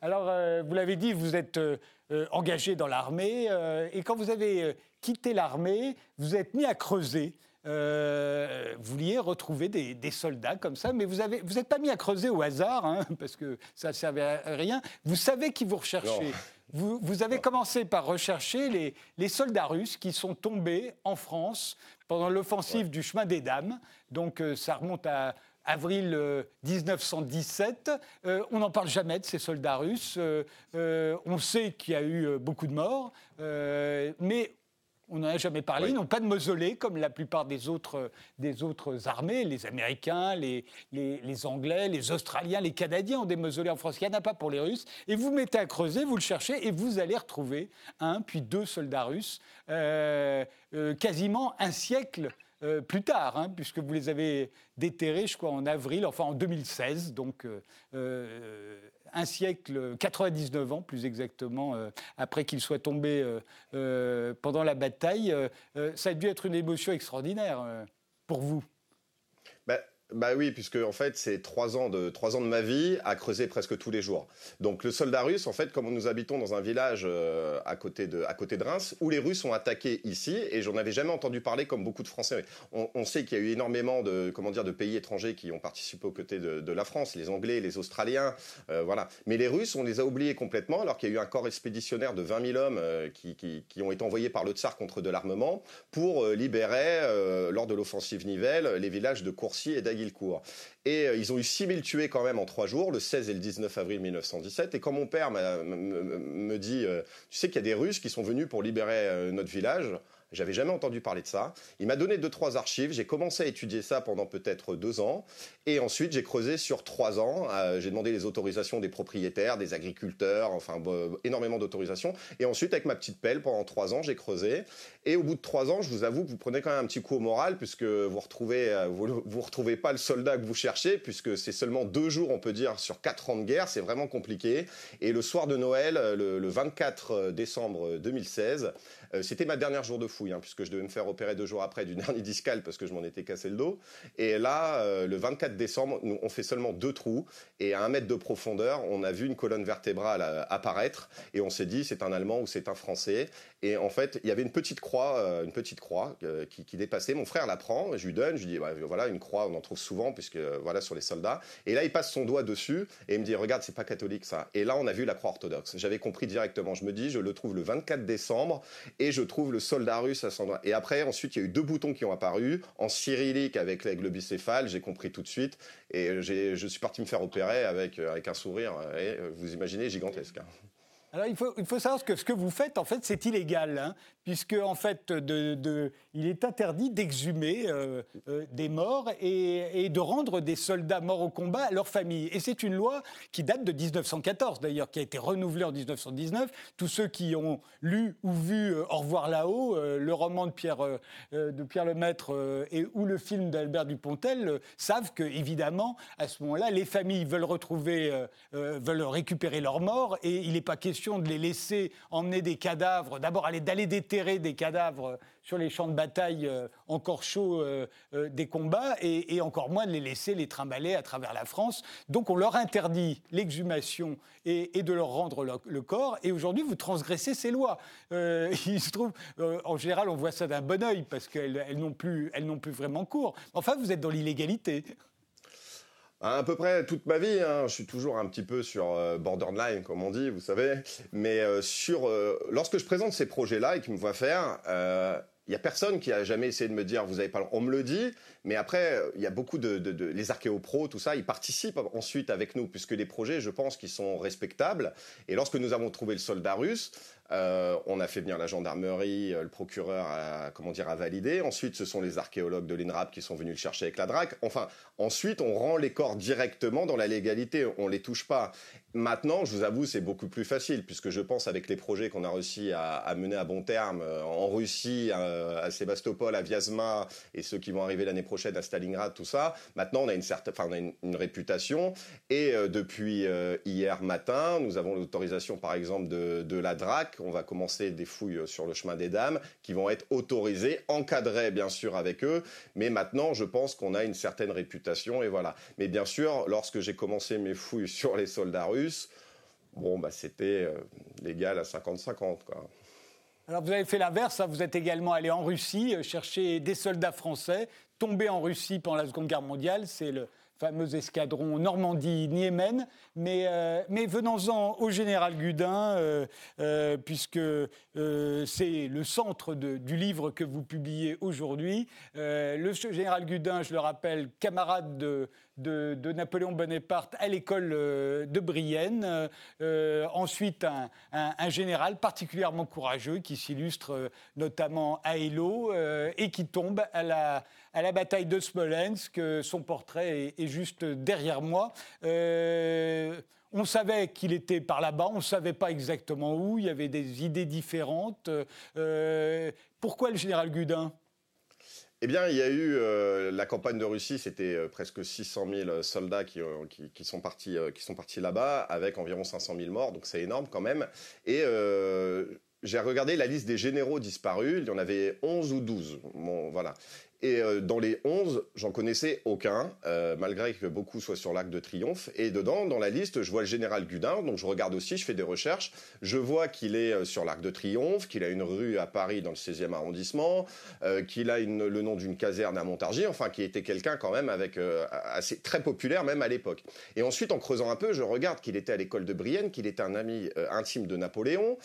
Alors, euh, vous l'avez dit, vous êtes euh, euh, engagé dans l'armée, et quand vous avez quitté l'armée, vous êtes mis à creuser. vous vouliez retrouver des, soldats comme ça, mais vous n'êtes vous pas mis à creuser au hasard, hein, parce que ça ne servait à rien. Vous savez qui vous recherchez. Vous, vous, avez commencé par rechercher les, les, soldats russes qui sont tombés en France pendant l'offensive du chemin des dames. Donc ça remonte à, avril 1917. Euh, euh, on n'en parle jamais de ces soldats russes. Euh, on sait qu'il y a eu beaucoup de morts, mais on n'en a jamais parlé. Ils n'ont pas de mausolée comme la plupart des autres, des autres armées. Les Américains, les, les, Anglais, les Australiens, les Canadiens ont des mausolées en France. Il n'y en a pas pour les Russes. Et vous mettez à creuser, vous le cherchez et vous allez retrouver un puis deux soldats russes quasiment un siècle euh, plus tard, hein, puisque vous les avez déterrés, je crois, en avril, enfin en 2016, donc euh, euh, un siècle, 99 ans plus exactement, après qu'ils soient tombés pendant la bataille. ça a dû être une émotion extraordinaire pour vous. Bah oui, puisque en fait c'est trois ans de trois ans de ma vie à creuser presque tous les jours. Donc le soldat russe, en fait, comme nous habitons dans un village euh, à côté de à côté de Reims, où les Russes ont attaqué ici, et j'en avais jamais entendu parler comme beaucoup de Français. On, sait qu'il y a eu énormément de comment dire de pays étrangers qui ont participé aux côtés de, la France, les Anglais, les Australiens, euh, voilà. Mais les Russes, on les a oubliés complètement, alors qu'il y a eu un corps expéditionnaire de 20 000 hommes euh, qui, qui, qui, ont été envoyés par le Tsar contre de l'armement pour libérer lors de l'offensive Nivelle les villages de Courcy et Et euh, ils ont eu 6000 tués quand même en trois jours, le 16 et le 19 avril 1917. Et quand mon père me dit, euh, tu sais qu'il y a des Russes qui sont venus pour libérer euh, notre village, J'avais jamais entendu parler de ça. Il m'a donné deux trois archives. J'ai commencé à étudier ça pendant peut-être deux ans, et ensuite j'ai creusé sur trois ans. J'ai demandé les autorisations des propriétaires, des agriculteurs, enfin énormément d'autorisations. Et ensuite avec ma petite pelle pendant trois ans, j'ai creusé. Et au bout de trois ans, je vous avoue que vous prenez quand même un petit coup au moral puisque vous retrouvez euh, vous, vous retrouvez pas le soldat que vous cherchez puisque c'est seulement deux jours, on peut dire, sur quatre ans de guerre. C'est vraiment compliqué. Et le soir de Noël, le, le 24 décembre 2016, euh, c'était ma dernière jour de fouille, hein, puisque je devais me faire opérer deux jours après du dernier discal parce que je m'en étais cassé le dos. Et là, euh, le 24 décembre, on fait seulement deux trous. Et à un mètre de profondeur, on a vu une colonne vertébrale euh, apparaître. Et on s'est dit, c'est un Allemand ou c'est un Français. Et en fait, il y avait une petite croix, une petite croix qui, dépassait. Mon frère la prend, je lui donne, je lui dis, voilà, une croix, on en trouve souvent, puisque voilà, sur les soldats. Et là, il passe son doigt dessus et il me dit, regarde, c'est pas catholique ça. Et là, on a vu la croix orthodoxe. J'avais compris directement. Je me dis, je le trouve le 24 décembre et je trouve le soldat russe à son endroit. Et après, ensuite, il y a eu deux boutons qui ont apparu en cyrillique avec l'aigle bicéphale. J'ai compris tout de suite et je suis parti me faire opérer avec, avec un sourire. Vous imaginez gigantesque. Hein. Alors il faut, il faut savoir que ce que vous faites, en fait, c'est illégal. Hein puisque en fait, il est interdit d'exhumer euh, euh, des morts et, de rendre des soldats morts au combat à leur famille. Et c'est une loi qui date de 1914, d'ailleurs, qui a été renouvelée en 1919. Tous ceux qui ont lu ou vu euh, Au revoir là-haut, le roman de Pierre, de Pierre Lemaître et, ou le film d'Albert Dupontel savent que, évidemment, à ce moment-là, les familles veulent retrouver, veulent récupérer leurs morts et il n'est pas question de les laisser emmener des cadavres, d'abord aller d'aller des cadavres sur les champs de bataille euh, encore chauds euh, euh, des combats et, encore moins de les laisser les trimballer à travers la France. Donc on leur interdit l'exhumation et, de leur rendre le, corps. Et aujourd'hui, vous transgressez ces lois. il se trouve, en général, on voit ça d'un bon oeil parce qu'elles n'ont plus, plus vraiment cours. Enfin, vous êtes dans l'illégalité. À peu près toute ma vie, hein. je suis toujours un petit peu sur euh, borderline, comme on dit, vous savez. Mais euh, sur, euh, lorsque je présente ces projets-là et qu'ils me voient faire, il y a personne qui a jamais essayé de me dire vous avez pas. On me le dit, mais après il y a beaucoup de, les archéopros, tout ça, ils participent ensuite avec nous puisque les projets, je pense, qu'ils sont respectables. Et lorsque nous avons trouvé le soldat russe, euh, on a fait venir la gendarmerie, euh, le procureur a, comment dire, a validé. Ensuite, ce sont les archéologues de l'INRAP qui sont venus le chercher avec la DRAC. Enfin, ensuite, on rend les corps directement dans la légalité. On les touche pas. Maintenant, je vous avoue, c'est beaucoup plus facile puisque je pense avec les projets qu'on a réussi à, mener à bon terme euh, en Russie, à, Sébastopol, à Vyazma et ceux qui vont arriver l'année prochaine à Stalingrad, tout ça. Maintenant, on a une certaine, enfin, une, réputation. Et depuis hier matin, nous avons l'autorisation, par exemple, de, de la DRAC on va commencer des fouilles sur le chemin des dames qui vont être autorisées, encadrées bien sûr avec eux. Mais maintenant, je pense qu'on a une certaine réputation et voilà. Mais bien sûr, lorsque j'ai commencé mes fouilles sur les soldats russes, bon, bah, c'était euh, légal à 50-50. Alors vous avez fait l'inverse, hein. vous êtes également allé en Russie euh, chercher des soldats français tombés en Russie pendant la Seconde Guerre mondiale. C'est le fameux escadron Normandie-Niemen. Mais, euh, venons-en au général Gudin, euh, euh, puisque c'est le centre du livre que vous publiez aujourd'hui. le général Gudin, je le rappelle, camarade de, de, Napoléon Bonaparte à l'école de Brienne. ensuite, un, général particulièrement courageux qui s'illustre notamment à Hélo et qui tombe à la, bataille de Smolensk. Son portrait est, juste derrière moi. Euh, on savait qu'il était par là-bas, on ne savait pas exactement où, il y avait des idées différentes. Euh, pourquoi le général Gudin? Eh bien, il y a eu euh, la campagne de Russie, c'était presque 600 000 soldats qui, qui, sont partis, qui sont partis là-bas, avec environ 500 000 morts, donc c'est énorme quand même. Et j'ai regardé la liste des généraux disparus, il y en avait 11 ou 12. Bon, voilà. Et euh, dans les 11, j'en connaissais aucun, euh, malgré que beaucoup soient sur l'Arc de Triomphe. Et dedans, dans la liste, je vois le général Gudin, donc je regarde aussi, je fais des recherches. Je vois qu'il est euh, sur l'Arc de Triomphe, qu'il a une rue à Paris dans le 16e arrondissement, qu'il a le nom d'une caserne à Montargis, enfin, qui était quelqu'un quand même avec assez très populaire même à l'époque. Et ensuite, en creusant un peu, je regarde qu'il était à l'école de Brienne, qu'il était un ami intime de Napoléon,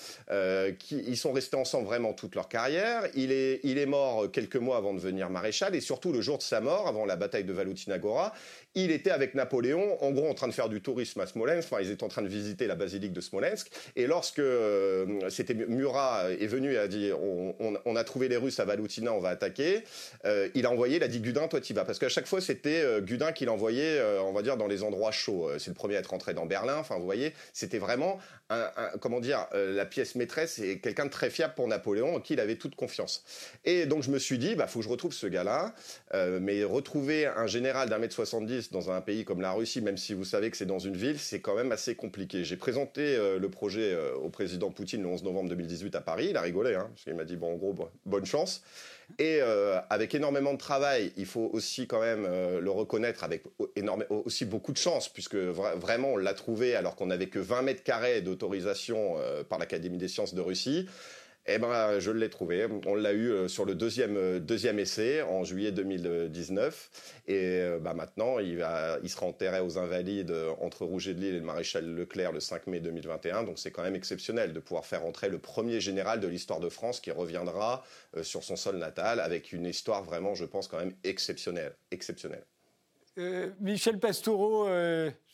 qui, ils sont restés ensemble vraiment toute leur carrière. Il est, il est mort quelques mois avant de venir marier Et surtout, le jour de sa mort, avant la bataille de Valutina-Gora, il était avec Napoléon, en gros, en train de faire du tourisme à Smolensk. Enfin, ils étaient en train de visiter la basilique de Smolensk. Et lorsque euh, c'était Murat est venu et a dit on, a trouvé les Russes à Valutina, on va attaquer, euh, il a envoyé, il a dit Gudin, toi tu vas. Parce qu'à chaque fois, c'était euh, Gudin qui l'envoyait, on va dire, dans les endroits chauds. C'est le premier à être rentré dans Berlin. Enfin, vous voyez, c'était vraiment, un, comment dire, la pièce maîtresse et quelqu'un de très fiable pour Napoléon, en qui il avait toute confiance. Et donc, je me suis dit, bah, faut que je retrouve ce gars-là. mais retrouver un général d'un mètre 70 dans un pays comme la Russie, même si vous savez que c'est dans une ville, c'est quand même assez compliqué. J'ai présenté euh, le projet euh, au président Poutine le 11 novembre 2018 à Paris. Il a rigolé, hein, parce qu'il m'a dit, bon, en gros, bonne chance. Et euh, avec énormément de travail, il faut aussi quand même le reconnaître avec aussi beaucoup de chance, puisque vraiment on l'a trouvé alors qu'on n'avait que 20 mètres carrés d'autorisation par l'Académie des sciences de Russie. Eh ben, je l'ai trouvé. On l'a eu euh, sur le deuxième, euh, deuxième essai en juillet 2019. Et bah, maintenant, il, va, il sera enterré aux Invalides entre Rouget de Lille et le maréchal Leclerc le 5 mai 2021. Donc c'est quand même exceptionnel de pouvoir faire entrer le premier général de l'histoire de France qui reviendra sur son sol natal avec une histoire vraiment, je pense, quand même exceptionnelle. exceptionnelle. Michel Pastoureau,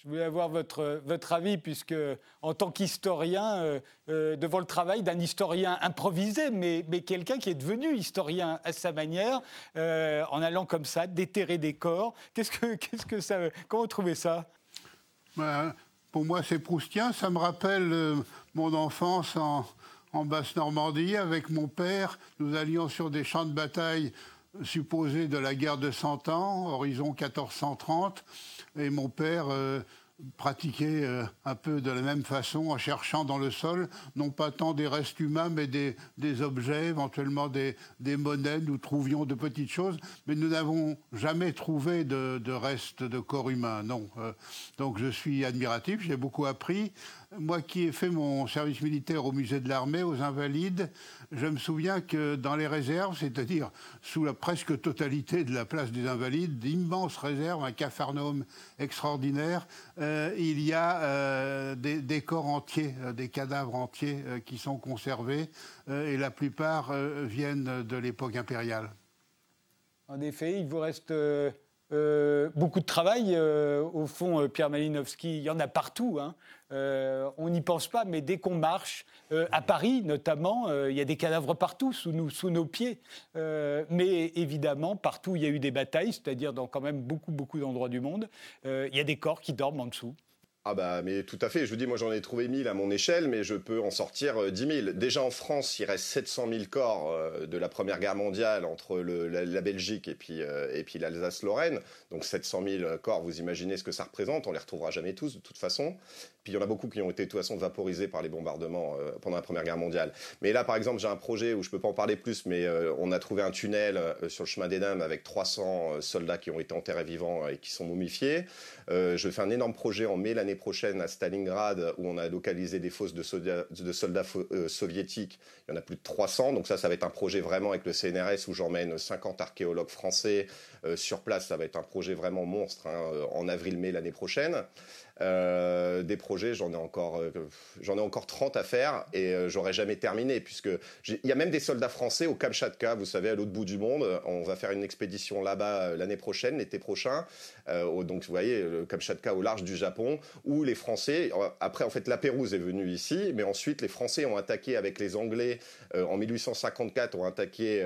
je voulais avoir votre, votre avis, puisque en tant qu'historien, euh, euh, devant le travail d'un historien improvisé, mais, mais quelqu'un qui est devenu historien à sa manière, euh, en allant comme ça, déterrer des corps, qu'est-ce que, qu'est-ce que ça, comment vous trouvez ça? Ben, Pour moi, c'est proustien. Ça me rappelle mon enfance en, en Basse-Normandie avec mon père. Nous allions sur des champs de bataille supposés de la guerre de Cent Ans, horizon 1430. Et mon père euh, pratiquait euh, un peu de la même façon en cherchant dans le sol, non pas tant des restes humains, mais des, objets, éventuellement des, monnaies. Nous trouvions de petites choses, mais nous n'avons jamais trouvé de, restes de corps humains, non. Euh, donc je suis admiratif, j'ai beaucoup appris. Moi qui ai fait mon service militaire au musée de l'armée, aux Invalides, je me souviens que dans les réserves, c'est-à-dire sous la presque totalité de la place des Invalides, d'immenses réserves, un capharnaüm extraordinaire, euh, il y a euh, des, corps entiers, euh, des cadavres entiers qui sont conservés, et la plupart viennent de l'époque impériale. En effet, il vous reste beaucoup de travail. Au fond, Pierre Malinowski, il y en a partout. Hein. On n'y pense pas, mais dès qu'on marche, à Paris notamment, il y a des cadavres partout, sous nos pieds. mais évidemment, partout, il y a eu des batailles, c'est-à-dire dans quand même beaucoup, beaucoup d'endroits du monde, il y a des corps qui dorment en dessous. Ah bah mais tout à fait, je vous dis moi j'en ai trouvé 1000 à mon échelle mais je peux en sortir 10 euh, 000. Déjà en France il reste 700 000 corps euh, de la Première Guerre mondiale entre la, Belgique et puis, euh, et puis l'Alsace-Lorraine. Donc 700 000 corps, vous imaginez ce que ça représente, on les retrouvera jamais tous de toute façon. Puis il y en a beaucoup qui ont été de toute façon vaporisés par les bombardements pendant la Première Guerre mondiale. Mais là par exemple j'ai un projet où je peux pas en parler plus mais on a trouvé un tunnel sur le chemin des Dames avec 300 soldats qui ont été enterrés vivants et qui sont momifiés. je fais un énorme projet en mai l'année prochaine à Stalingrad, où on a localisé des fosses de soldats, euh, soviétiques. Il y en a plus de 300. Donc ça, ça va être un projet vraiment avec le CNRS où j'emmène 50 archéologues français euh, sur place. Ça va être un projet vraiment monstre hein, en avril-mai l'année prochaine. Euh, des projets, j'en ai encore, euh, j'en ai encore 30 à faire et euh, j'aurais jamais terminé puisque il y a même des soldats français au Kamchatka, vous savez, à l'autre bout du monde. On va faire une expédition là-bas l'année prochaine, l'été prochain. donc vous voyez, le Kamchatka au large du Japon, où les Français, après en fait la Pérouse est venue ici, mais ensuite les Français ont attaqué avec les Anglais en 1854, ont attaqué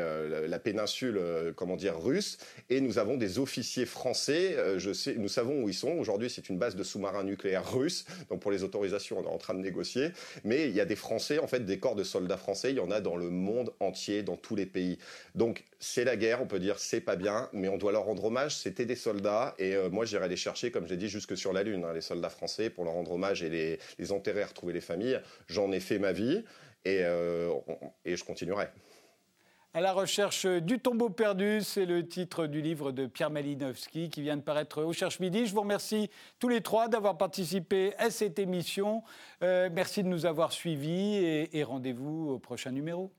la péninsule, comment dire, russe, et nous avons des officiers français. nous savons où ils sont. Aujourd'hui, c'est une base de sous-marins nucléaire russe. Donc pour les autorisations, on est en train de négocier. Mais il y a des Français, en fait, des corps de soldats français, il y en a dans le monde entier, dans tous les pays. Donc c'est la guerre, on peut dire c'est pas bien, mais on doit leur rendre hommage. C'était des soldats et euh, moi j'irai les chercher, comme j'ai dit, jusque sur la Lune, hein, les soldats français, pour leur rendre hommage et les, enterrer, retrouver les familles. J'en ai fait ma vie et, euh, et je continuerai. À la recherche du tombeau perdu, c'est le titre du livre de Pierre Malinowski qui vient de paraître au Cherche Midi. Je vous remercie tous les trois d'avoir participé à cette émission. Euh, merci de nous avoir suivis et rendez-vous au prochain numéro.